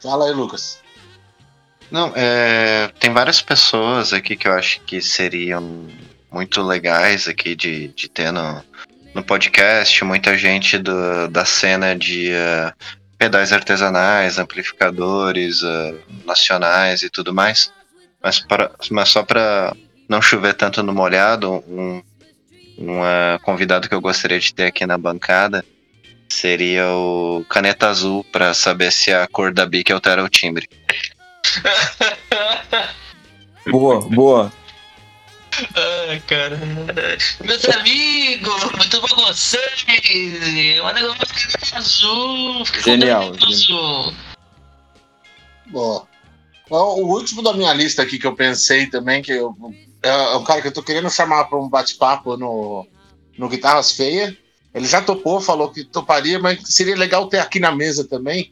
Fala aí, Lucas. Não, é, tem várias pessoas aqui que eu acho que seriam muito legais aqui de, de ter no, no podcast. Muita gente do, da cena de eh, pedais artesanais, amplificadores eh, nacionais e tudo mais. Mas, para, mas só para não chover tanto no molhado, um, um eh, convidado que eu gostaria de ter aqui na bancada seria o Caneta Azul, para saber se a cor da bic altera o timbre. Boa, boa. Ai, cara. Meus amigos, muito bom com vocês. O negócio fica azul. Fica Genial, azul. Ó, O último da minha lista aqui que eu pensei também, que eu, é um cara que eu tô querendo chamar para um bate-papo no, no Guitarras Feia. Ele já topou, falou que toparia, mas seria legal ter aqui na mesa também.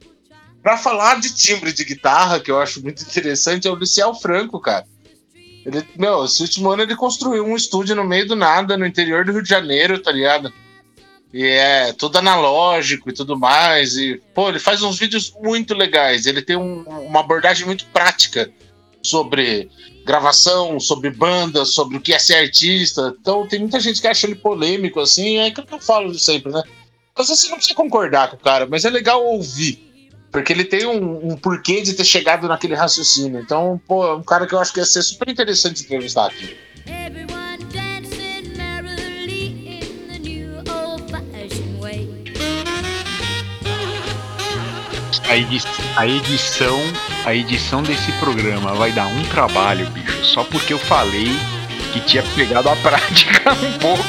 Para falar de timbre de guitarra, que eu acho muito interessante, é o Luciel Franco, cara. Ele, meu, esse último ano ele construiu um estúdio no meio do nada, no interior do Rio de Janeiro, tá ligado? E é tudo analógico e tudo mais. E, pô, ele faz uns vídeos muito legais. Ele tem um- uma abordagem muito prática sobre gravação, sobre banda, sobre o que é ser artista. Então tem muita gente que acha ele polêmico, assim, é que eu falo sempre, né? Às vezes você não precisa concordar com o cara, mas é legal ouvir. Porque ele tem um, um porquê de ter chegado naquele raciocínio. Então, pô, é um cara que eu acho que ia ser super interessante entrevistar aqui. A, edi- a edição, a edição desse programa vai dar um trabalho, bicho, só porque eu falei que tinha pegado a prática um pouco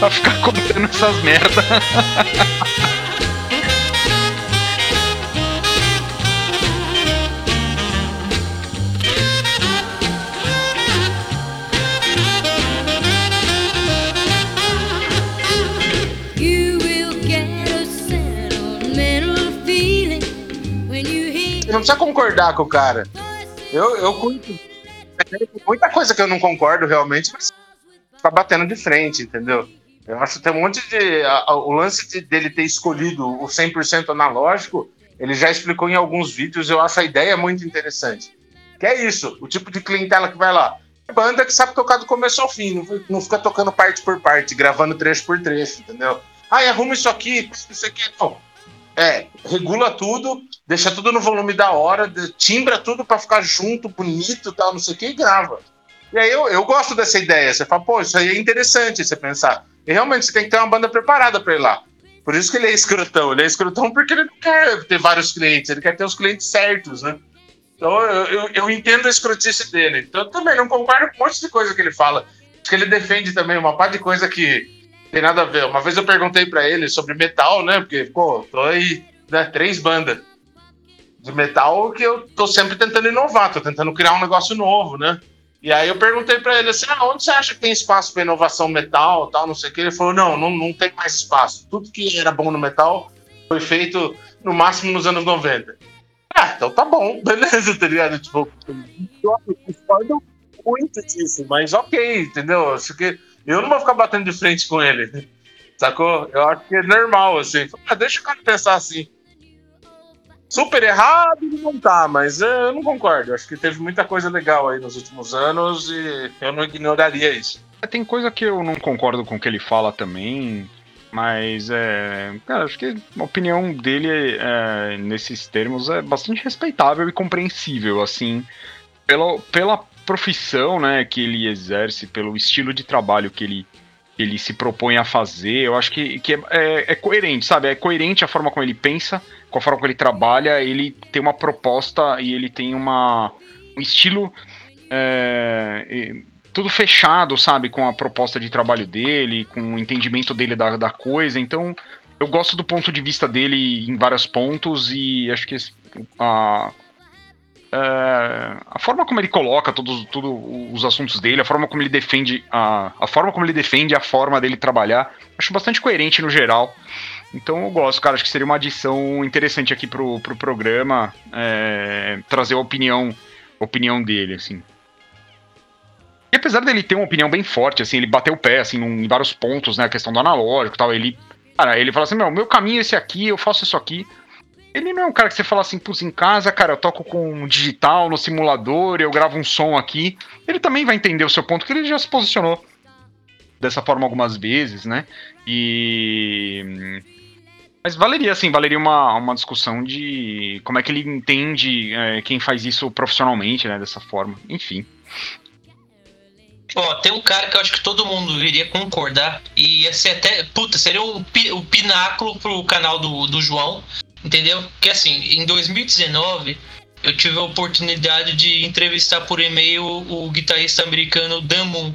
pra ficar contando essas merda. não precisa concordar com o cara. Eu, eu curto. Muita coisa que eu não concordo realmente, mas ficar batendo de frente, entendeu? Eu acho que tem um monte de. a- o lance de- dele ter escolhido o 100% analógico, ele já explicou em alguns vídeos, eu acho a ideia muito interessante. Que é isso, o tipo de clientela que vai lá. É Banda que sabe tocar do começo ao fim, não, não fica tocando parte por parte, gravando trecho por trecho, entendeu? Ah, arruma isso aqui, isso aqui. É, regula tudo, deixa tudo no volume da hora, timbra tudo pra ficar junto, bonito tal, não sei o que, e grava. E aí eu, eu gosto dessa ideia. Você fala, pô, isso aí é interessante você pensar. E realmente você tem que ter uma banda preparada pra ir lá. Por isso que ele é escrotão. Ele é escrotão porque ele não quer ter vários clientes, ele quer ter os clientes certos, né? Então eu, eu, eu entendo a escrotice dele. Então eu também não concordo com um monte de coisa que ele fala. Acho que ele defende também uma parte de coisa que tem nada a ver. Uma vez eu perguntei pra ele sobre metal, né? Porque, pô, tô aí, né? Três bandas de metal que eu tô sempre tentando inovar, tô tentando criar um negócio novo, né? E aí eu perguntei pra ele assim, ah, onde você acha que tem espaço pra inovação metal, tal, não sei o que? Ele falou, não, não, não tem mais espaço. Tudo que era bom no metal foi feito no máximo nos anos 90. Ah, então tá bom, beleza, tá ligado? Tipo, eu discordo muito disso, mas ok, entendeu? Acho que eu não vou ficar batendo de frente com ele, sacou? Eu acho que é normal, assim. Ah, deixa o cara pensar assim. Super errado não tá, mas eh, eu não concordo. Acho que teve muita coisa legal aí nos últimos anos e eu não ignoraria isso. Tem coisa que eu não concordo com o que ele fala também, mas é. Cara, acho que a opinião dele é, nesses termos é bastante respeitável e compreensível, assim, pela, pela profissão né, que ele exerce, pelo estilo de trabalho que ele, ele se propõe a fazer. Eu acho que, que é, é- é coerente, sabe? É coerente a forma como ele pensa, com a forma como ele trabalha. Ele tem uma proposta e ele tem uma, um estilo. é, tudo fechado, sabe, com a proposta de trabalho dele, com o entendimento dele da, da coisa. Então, eu gosto do ponto de vista dele em vários pontos e acho que a, é, a forma como ele coloca todos, todos os assuntos dele, a forma como ele defende a, a forma como ele defende a forma dele trabalhar, acho bastante coerente no geral. Então eu gosto, cara, acho que seria uma adição interessante aqui pro, pro programa é, trazer a opinião, a opinião dele, assim. E apesar dele ter uma opinião bem forte, assim, ele bateu o pé, assim, em vários pontos, né, a questão do analógico e tal, ele, cara, ele fala assim, meu, meu caminho é esse aqui, eu faço isso aqui. Ele não é um cara que você fala assim, putz, em casa, cara, eu toco com digital, no simulador, eu gravo um som aqui. Ele também vai entender o seu ponto, que ele já se posicionou dessa forma algumas vezes, né? E. Mas valeria, assim, valeria uma, uma discussão de como é que ele entende é, quem faz isso profissionalmente, né? Dessa forma. Enfim. Ó, tem um cara que eu acho que todo mundo iria concordar. E ia ser até. Puta, seria o, o pináculo pro canal do, do João. Entendeu? Que assim, em 2019, eu tive a oportunidade de entrevistar por e-mail o, guitarrista americano Dan Moon.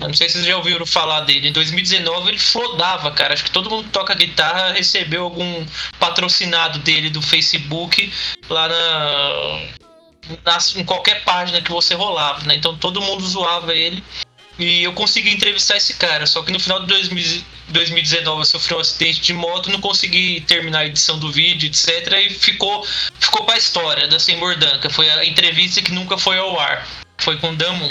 Não sei se vocês já ouviram falar dele. Em 2019 ele flodava, cara. Acho que todo mundo que toca guitarra recebeu algum patrocinado dele do Facebook lá na, nas- em qualquer página que você rolava, né? Então todo mundo zoava ele. E eu consegui entrevistar esse cara, só que no final de 2000 2019 eu sofri um acidente de moto, não consegui terminar a edição do vídeo, etc. E ficou, ficou pra história da Sem Mordanca. Foi a entrevista que nunca foi ao ar. Foi com o Damu.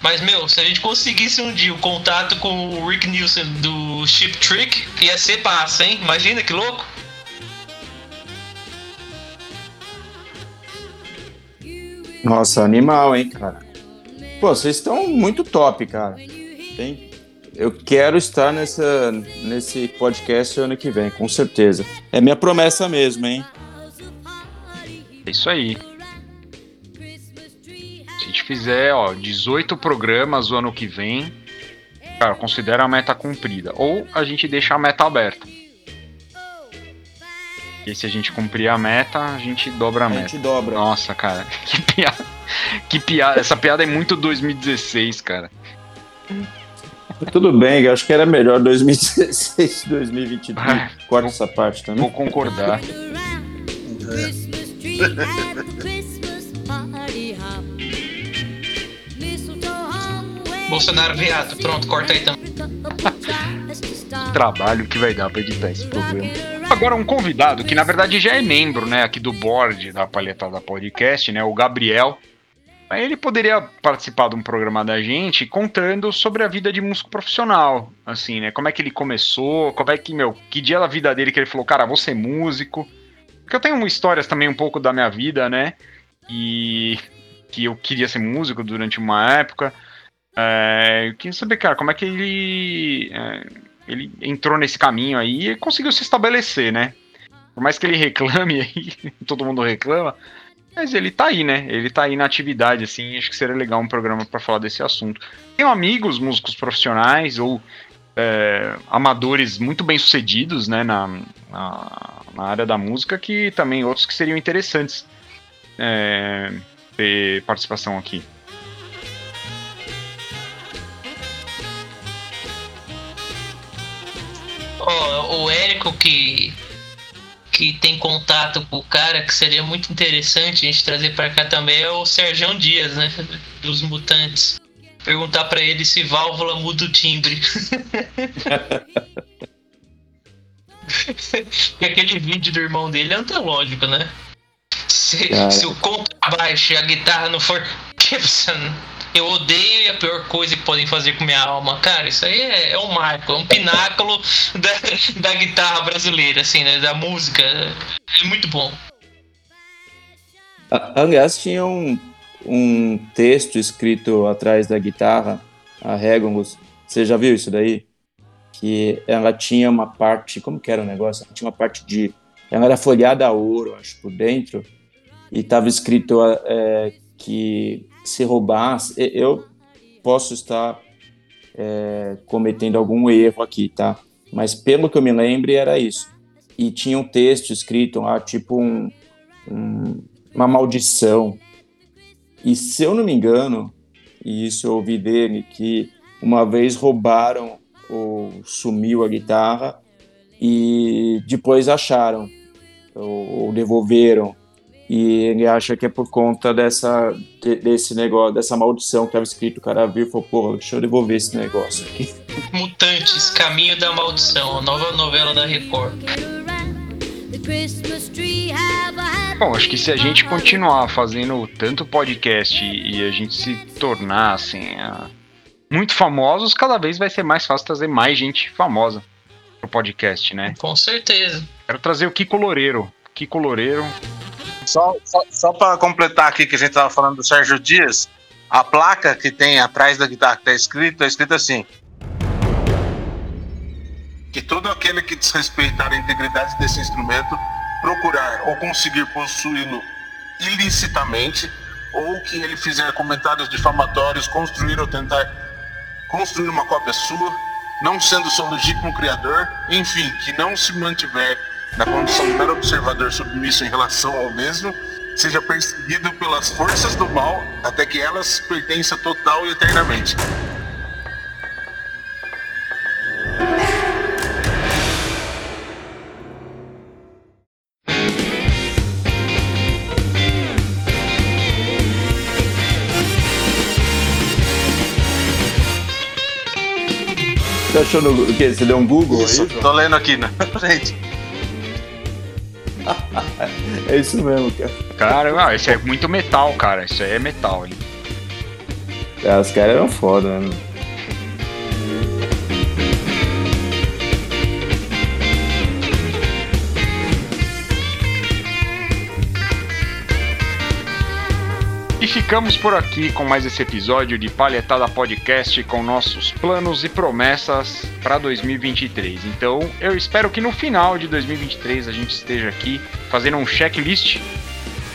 Mas, meu, se a gente conseguisse um dia o contato com o Rick Nielsen do Chip Trick, ia ser massa, hein? Imagina que louco. Nossa, animal, hein, cara. Pô, vocês estão muito top, cara. Tem- Eu quero estar nessa, nesse podcast ano que vem, com certeza. É minha promessa mesmo, hein? É isso aí. Se a gente fizer, ó, 18 programas o ano que vem, cara, considera a meta cumprida. Ou a gente deixa a meta aberta. E se a gente cumprir a meta, a gente dobra a A meta. gente dobra. Nossa, cara, que piada. Que piada. Essa piada é muito 2016, cara. Tudo bem, eu acho que era melhor 2016 2022. Ah, Corta essa parte também. Vou concordar. Bolsonaro viado, pronto, corta aí também. Trabalho que vai dar pra editar esse programa. Agora, um convidado que na verdade já é membro, né, aqui do board da Palhetada Podcast, né, o Gabriel. Ele poderia participar de um programa da gente contando sobre a vida de músico profissional, assim, né? Como é que ele começou, como é que, meu, que dia da vida dele que ele falou, cara, vou ser músico. Porque eu tenho histórias também um pouco da minha vida, né? E que eu queria ser músico durante uma época. É, eu queria saber, cara, como é que ele, é, ele entrou nesse caminho aí e conseguiu se estabelecer, né? Por mais que ele reclame aí, todo mundo reclama, mas ele tá aí, né? Ele tá aí na atividade, assim, acho que seria legal um programa pra falar desse assunto. Tenho amigos músicos profissionais ou é, amadores muito bem sucedidos, né, na, na, na área da música, que também outros que seriam interessantes é, ter participação aqui. Ó, o Érico que que tem contato com o cara que seria muito interessante a gente trazer pra cá também é o Serjão Dias, né, dos Mutantes. Perguntar pra ele se válvula muda o timbre. Porque aquele vídeo do irmão dele é antológico, né? Se, se o contrabaixo e a guitarra não for Gibson, eu odeio e a pior coisa que podem fazer com minha alma. Cara, isso aí é, é um marco, é um pináculo da, da guitarra brasileira, assim, né? Da música. É muito bom. Aliás, tinha um, um texto escrito atrás da guitarra, a Regongus. Você já viu isso daí? Que ela tinha uma parte, como que era o negócio? Ela tinha uma parte de, ela era folhada a ouro, acho, por dentro, e estava escrito é, que se roubasse, e- eu posso estar é, cometendo algum erro aqui, tá? Mas pelo que eu me lembro era isso. E tinha um texto escrito lá, tipo um, um uma maldição. E se eu não me engano, e isso eu ouvi dele, que uma vez roubaram ou sumiu a guitarra e depois acharam ou, ou devolveram. E ele acha que é por conta dessa, de- desse negócio, dessa maldição que tava escrito. O cara viu e falou, porra, deixa eu devolver esse negócio aqui. Mutantes, Caminho da Maldição, a nova novela da Record. The Christmas tree have a happy Bom, acho que se a gente continuar fazendo tanto podcast e a gente se tornar assim muito famosos, cada vez vai ser mais fácil trazer mais gente famosa pro podcast, né? Com certeza. Quero trazer o Kiko Loureiro. Kiko Loureiro. Só, só, só para completar aqui que a gente tava falando do Sérgio Dias, a placa que tem atrás da guitarra que tá escrito, tá escrito assim. que todo aquele que desrespeitar a integridade desse instrumento procurar ou conseguir possuí-lo ilicitamente ou que ele fizer comentários difamatórios, construir ou tentar construir uma cópia sua, não sendo seu legítimo criador, enfim, que não se mantiver na condição de mero observador submisso em relação ao mesmo, seja perseguido pelas forças do mal até que elas pertençam total e eternamente. Você achou no o quê? Você deu um Google Isso, aí? Tô lendo aqui, né? Gente, É isso mesmo, cara. Cara, não, esse é muito metal, cara. Isso aí é metal, hein? É, os caras eram foda, né? E ficamos por aqui com mais esse episódio de Palhetada Podcast com nossos planos e promessas para 2023. Então, eu espero que no final de 2023 a gente esteja aqui fazendo um checklist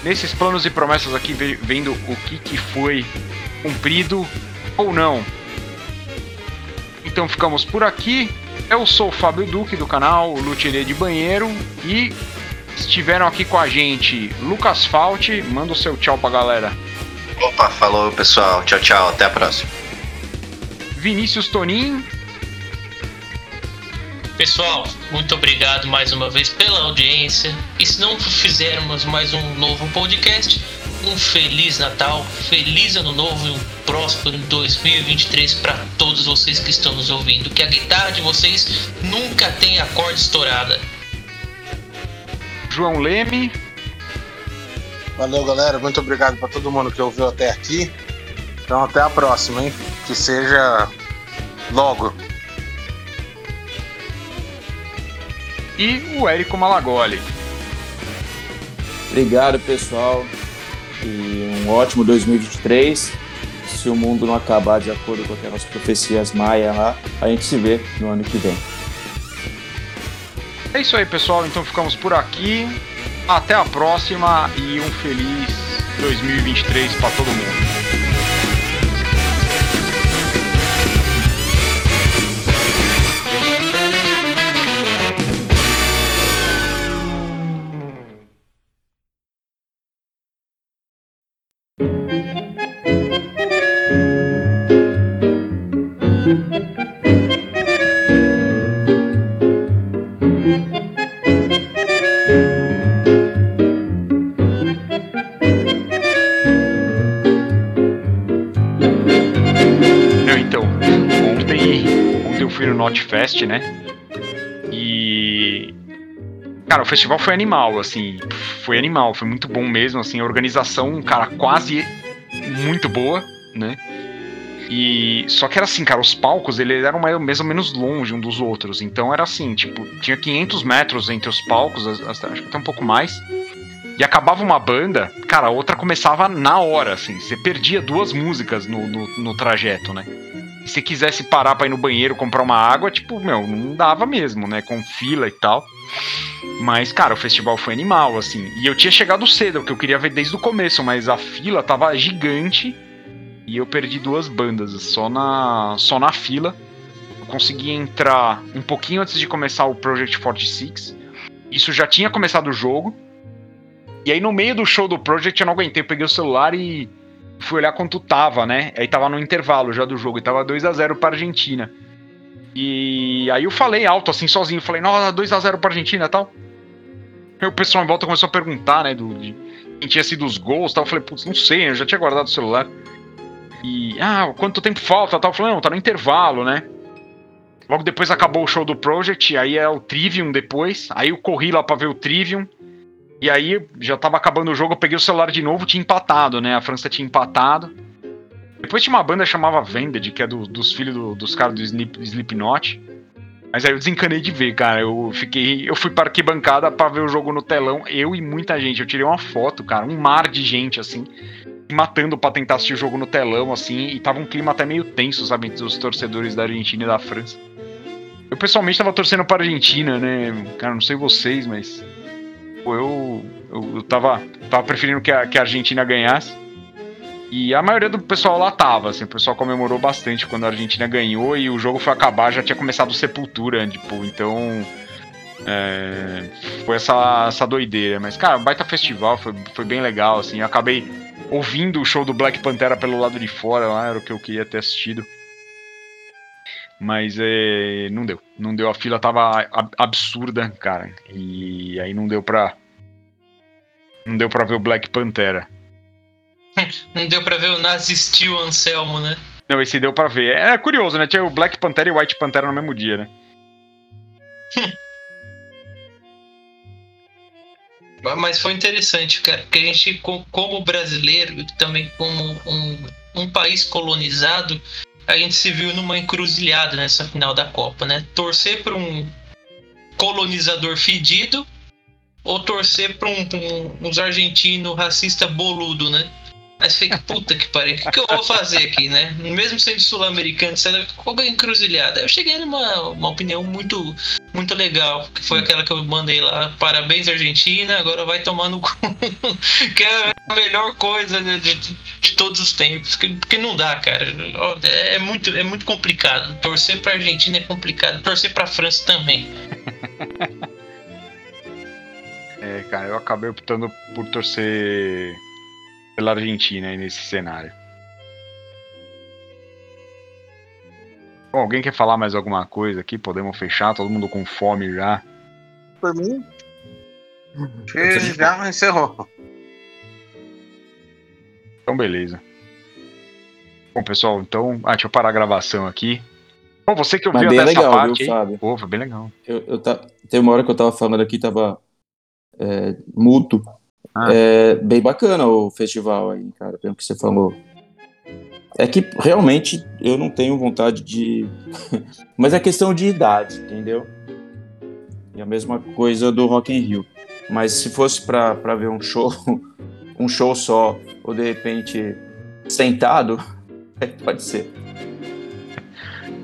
nesses planos e promessas aqui, ve- vendo o que, que foi cumprido ou não. Então, ficamos por aqui. Eu sou o Fábio Duque do canal Luteria de Banheiro e estiveram aqui com a gente Lucas Fault. Manda o seu tchau pra galera. Opa, falou pessoal. Tchau, tchau. Até a próxima. Vinícius Tonin, Pessoal, muito obrigado mais uma vez pela audiência. E se não fizermos mais um novo podcast, um feliz Natal, feliz Ano Novo e um próspero 2023 para todos vocês que estão nos ouvindo. Que a guitarra de vocês nunca tenha corda estourada. João Leme, valeu galera, muito obrigado para todo mundo que ouviu até aqui. Então até a próxima, hein? Que seja logo. e o Érico Malagoli. Obrigado, pessoal. E um ótimo 2023. Se o mundo não acabar de acordo com aquelas profecias maia lá, a gente se vê no ano que vem. É isso aí, pessoal. Então ficamos por aqui. Até a próxima e um feliz 2023 para todo mundo. Eu fui no Notfest, né? E. Cara, o festival foi animal, assim. Foi animal, foi muito bom mesmo, assim. A organização, cara, quase muito boa, né? E. Só que era assim, cara, os palcos, eles eram mais, ou menos longe um dos outros. Então era assim, tipo, tinha 500 metros entre os palcos, acho que até um pouco mais. E acabava uma banda, cara, a outra começava na hora, assim. Você perdia duas músicas no, no, no trajeto, né? Se quisesse parar pra ir no banheiro comprar uma água, tipo, meu, não dava mesmo, né? Com fila e tal. Mas, cara, o festival foi animal, assim. E eu tinha chegado cedo, porque eu queria ver desde o começo, mas a fila tava gigante. E eu perdi duas bandas só na, só na fila. Eu consegui entrar um pouquinho antes de começar o Project 46. Isso já tinha começado o jogo. E aí no meio do show do Project eu não aguentei, eu peguei o celular e fui olhar quanto tava, né? Aí tava no intervalo já do jogo e tava 2 a 0 pra Argentina. E aí eu falei alto assim sozinho, falei: "Nossa, 2 a 0 pra Argentina", e tal. Aí o pessoal em volta começou a perguntar, né, do de- quem tinha sido os gols tal. Eu falei, putz, não sei, eu já tinha guardado o celular. E, ah, quanto tempo falta tal? Eu falei, não, tá no intervalo, né? Logo depois acabou o show do Project, aí é o Trivium depois. Aí eu corri lá pra ver o Trivium. E aí já tava acabando o jogo, eu peguei o celular de novo, tinha empatado, né? A França tinha empatado. Depois tinha uma banda chamava Vended, que é do- dos filhos do- dos caras do Sleep, Slipknot. Mas aí eu desencanei de ver, cara. Eu fiquei. Eu fui para arquibancada pra ver o jogo no telão, eu e muita gente. Eu tirei uma foto, cara, um mar de gente, assim, matando pra tentar assistir o jogo no telão, assim, e tava um clima até meio tenso, sabe, entre os torcedores da Argentina e da França. Eu pessoalmente tava torcendo pra Argentina, né? Cara, não sei vocês, mas. Eu. Eu, eu tava, tava preferindo que a, que a Argentina ganhasse. E a maioria do pessoal lá tava, assim, o pessoal comemorou bastante quando a Argentina ganhou e o jogo foi acabar, já tinha começado Sepultura, tipo, então. é, foi essa, essa doideira. Mas, cara, baita festival, foi, foi bem legal, assim. Eu acabei ouvindo o show do Black Pantera pelo lado de fora lá, era o que eu queria ter assistido. Mas é, não deu. Não deu. A fila tava ab- absurda, cara. E aí não deu pra. Não deu pra ver o Black Pantera. Não deu pra ver o Nazi Steel Anselmo, né? Não, esse deu pra ver. É curioso, né? Tinha o Black Pantera e o White Pantera no mesmo dia, né? Mas foi interessante, cara, porque a gente, co- como brasileiro, e também como um, um país colonizado, a gente se viu numa encruzilhada nessa final da Copa, né? Torcer para um colonizador fedido ou torcer para um, um, uns argentinos racista boludo, né? Aí você fica, puta que pariu, o que, eu vou fazer aqui, né? Mesmo sendo sul-americano, sendo qual a encruzilhada? Eu cheguei numa uma opinião muito, muito legal, que foi aquela que eu mandei lá. Parabéns, Argentina, agora vai tomar no cu. que é a melhor coisa de, de, de todos os tempos. Que, porque não dá, cara. É, é muito, é muito complicado. Torcer pra Argentina é complicado. Torcer pra França também. É, cara, eu acabei optando por torcer pela Argentina aí nesse cenário. Bom, alguém quer falar mais alguma coisa aqui? Podemos fechar? Todo mundo com fome já. Por mim. Já encerrou. Então, beleza. Bom, pessoal, então. Ah, deixa eu parar a gravação aqui. Bom, você que ouviu até essa legal, parte viu, aí. Fábio? Pô, foi bem legal. Eu, eu ta... Tem uma hora que eu tava falando aqui, tava é, mudo. Ah. É bem bacana o festival aí, cara, pelo que você falou. É que realmente eu não tenho vontade de. Mas é questão de idade, entendeu? E a mesma coisa do Rock in Rio. Mas se fosse pra, pra ver um show, um show só, ou de repente sentado, pode ser.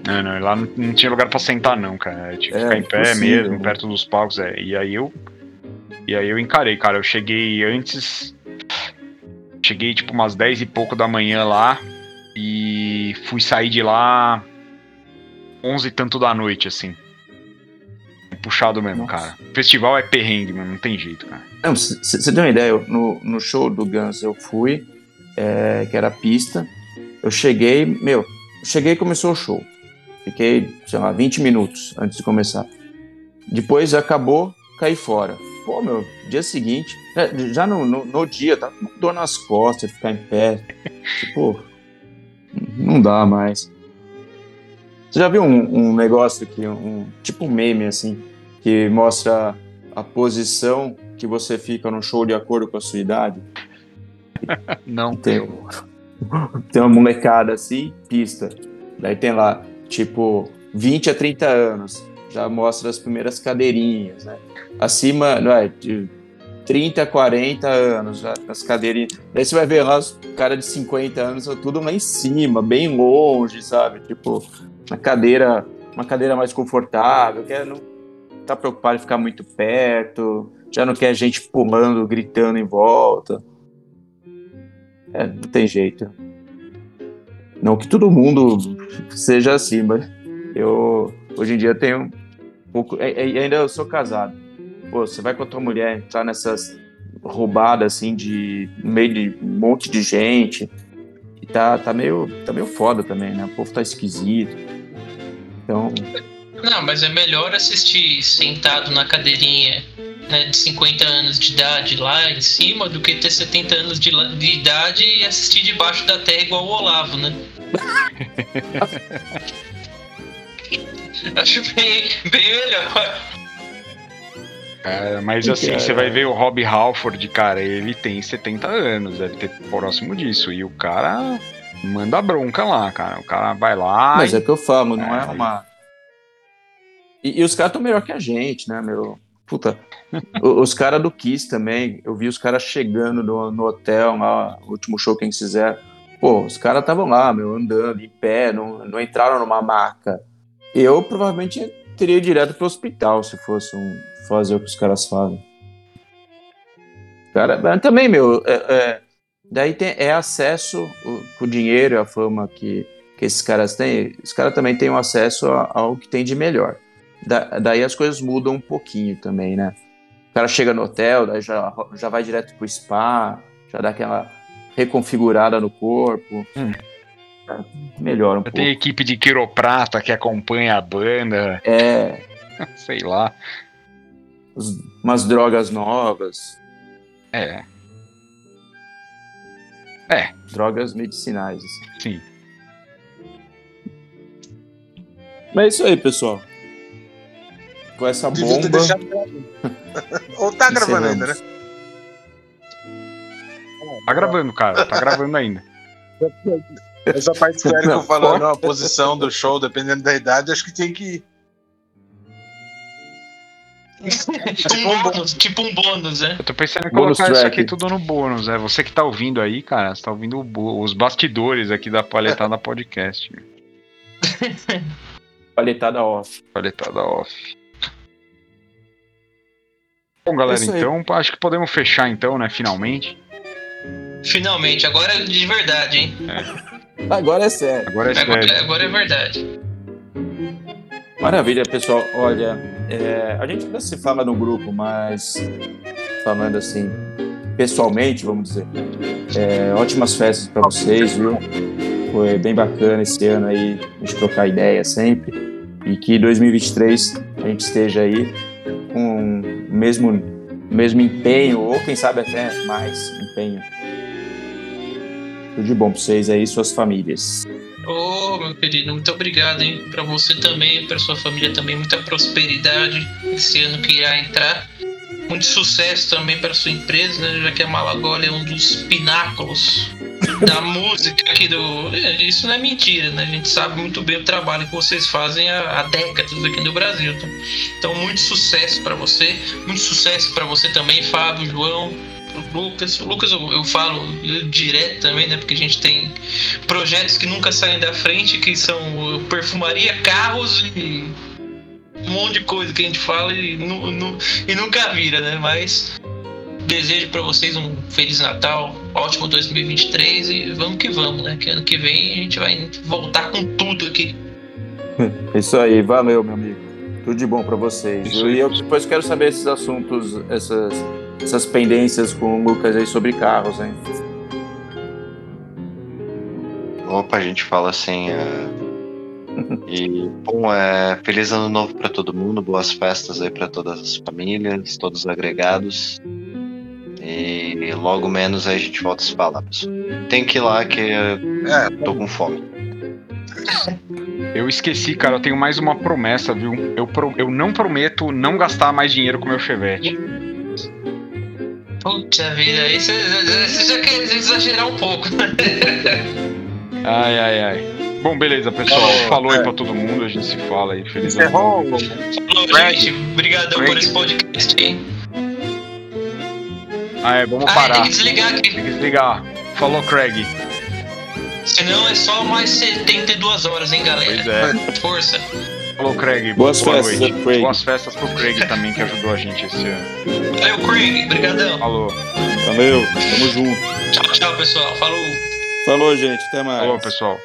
Não, não, lá não, tinha lugar pra sentar, não, cara. Tinha que É, ficar em pé impossível, mesmo, né? perto dos palcos. É. E aí eu. E aí eu encarei, cara. Eu cheguei antes. Cheguei tipo umas 10 e pouco da manhã lá. E fui sair de lá 11 e tanto da noite, assim. Puxado mesmo, Nossa. cara. Festival é perrengue, mano. Não tem jeito, cara. Não, você tem uma ideia? eu- No, no show do Guns eu fui, é, que era pista. Eu cheguei, meu, eu cheguei e começou o show. Fiquei, sei lá, 20 minutos antes de começar. Depois acabou, caí fora. Pô, meu, dia seguinte, é, já no, no, no dia, tava com dor nas costas, de ficar em pé. Tipo, não dá mais. Você já viu um, um negócio aqui, um, tipo um meme assim, que mostra a posição que você fica no show de acordo com a sua idade? Não. Tem, tem uma molecada assim, pista. Daí tem lá, tipo, 20 a 30 anos. Já mostra as primeiras cadeirinhas, né? Acima, é, de 30 a 40 anos, já, as cadeirinhas. Daí você vai ver lá os caras de 50 anos, tudo lá em cima, bem longe, sabe? Tipo, uma cadeira, uma cadeira mais confortável, quer não tá preocupado em ficar muito perto, já não quer gente pulando, gritando em volta. É, não tem jeito. Não que todo mundo seja assim, mas eu hoje em dia tenho um pouco. Ainda eu sou casado. Pô, você vai com a tua mulher entrar nessas roubadas assim de no meio de um monte de gente. E tá, tá, meio, tá meio foda também, né? O povo tá esquisito. Então, Não, mas é melhor assistir sentado na cadeirinha né, de 50 anos de idade lá em cima do que ter 70 anos de, de idade e assistir debaixo da terra igual o Olavo, né? Acho bem, bem melhor. É, mas assim, Cara. você vai ver o Rob Halford, cara, ele tem 70 anos, deve ter próximo disso. E o cara manda bronca lá, cara. O cara vai lá. Mas e- é que eu falo, não é É. uma. E, e os caras estão melhor que a gente, né, meu? Puta. Os caras do Kiss também, eu vi os caras chegando no, no hotel lá, o último show que eles fizeram. Pô, os caras estavam lá, meu, andando, em pé, não, não entraram numa maca. Eu provavelmente teria ido direto pro hospital se fosse um, fazer o que os caras fazem. Cara, também, meu, é, é, daí tem, é acesso o, o dinheiro, a fama que, que esses caras têm, os caras também têm um acesso a- ao que tem de melhor. Da- daí as coisas mudam um pouquinho também, né? O cara chega no hotel, daí já, já vai direto pro spa, já dá aquela reconfigurada no corpo. Hum. Melhora um Tem pouco. equipe de quiroprata que acompanha a banda, É, sei lá. Umas drogas novas, É, drogas medicinais. assim. sim. Mas é isso aí, pessoal. Com essa Devia ter bomba. Ou tá gravando ainda, né? Tá gravando, cara. Tá gravando ainda. Essa parte que o Érico falou, a posição do show, dependendo da idade, acho que tem que ir. um bônus, tipo um bônus, né? Eu tô pensando em Bônus colocar isso track. aqui tudo no bônus, é. Você que tá ouvindo aí, cara, você tá ouvindo os bastidores aqui da Palhetada Podcast. Palhetada off. Palhetada off. Bom, galera, Isso então acho que podemos fechar então, né? Finalmente. Finalmente, agora é de verdade, hein? Agora é sério. Agora é sério. Agora, agora é verdade. Maravilha, pessoal. Olha, é, a gente ainda se fala no grupo, mas falando assim, pessoalmente, vamos dizer. é, ótimas festas para vocês, viu? Foi bem bacana esse ano aí, a gente trocar ideia sempre. E que 2023 a gente esteja aí com o mesmo, mesmo empenho, ou quem sabe até mais empenho. Tudo de bom para vocês aí suas famílias. Ô, meu querido, muito obrigado, hein? Pra você também, pra sua família também, muita prosperidade esse ano que irá entrar. Muito sucesso também para sua empresa, né? Já que a Malagola é um dos pináculos da música aqui do. É, Isso não é mentira, né? A gente sabe muito bem o trabalho que vocês fazem há, há décadas aqui no Brasil. Então, então muito sucesso para você, muito sucesso para você também, Fábio, João, Lucas. O Lucas eu, eu falo direto também, né? Porque a gente tem projetos que nunca saem da frente, que são uh, perfumaria, carros e um monte de coisa que a gente fala e, nu- nu- e nunca vira, né? Mas desejo pra vocês um Feliz Natal, ótimo 2023 e vamos que vamos, né? Que ano que vem a gente vai voltar com tudo aqui. É Isso aí, valeu, meu amigo. Tudo de bom pra vocês. E eu depois quero saber esses assuntos, essas, essas pendências com o Lucas aí sobre carros, hein? Opa, a gente fala assim. é, E, bom, é, feliz ano novo pra todo mundo, boas festas aí pra todas as famílias, todos os agregados. E logo menos aí a gente volta a se falar, pessoal. Tem que ir lá que eu É, tô com fome. Eu esqueci, cara, eu tenho mais uma promessa, viu? Eu, pro- eu não prometo não gastar mais dinheiro com meu Chevette. Puta vida, aí você você já quer exagerar um pouco. Ai, ai, ai. Bom, beleza, pessoal. Oh, Falou aí é. pra todo mundo, a gente se fala aí. Feliz ano novo. Falou, gente. Obrigadão por esse podcast, hein? Ah, é, vamos Ah, parar. tem que desligar aqui. Tem que desligar. Falou, Craig. Senão é só mais 72 horas, hein, galera? Pois é. Força. Falou, Craig. Boas Boa festas, noite. Craig. Boas festas pro Craig também, que ajudou a gente esse ano. Valeu, Craig. Obrigadão. Falou. Valeu, tamo junto. Tchau, tchau, pessoal. Falou. Falou, gente, até mais. Falou, pessoal.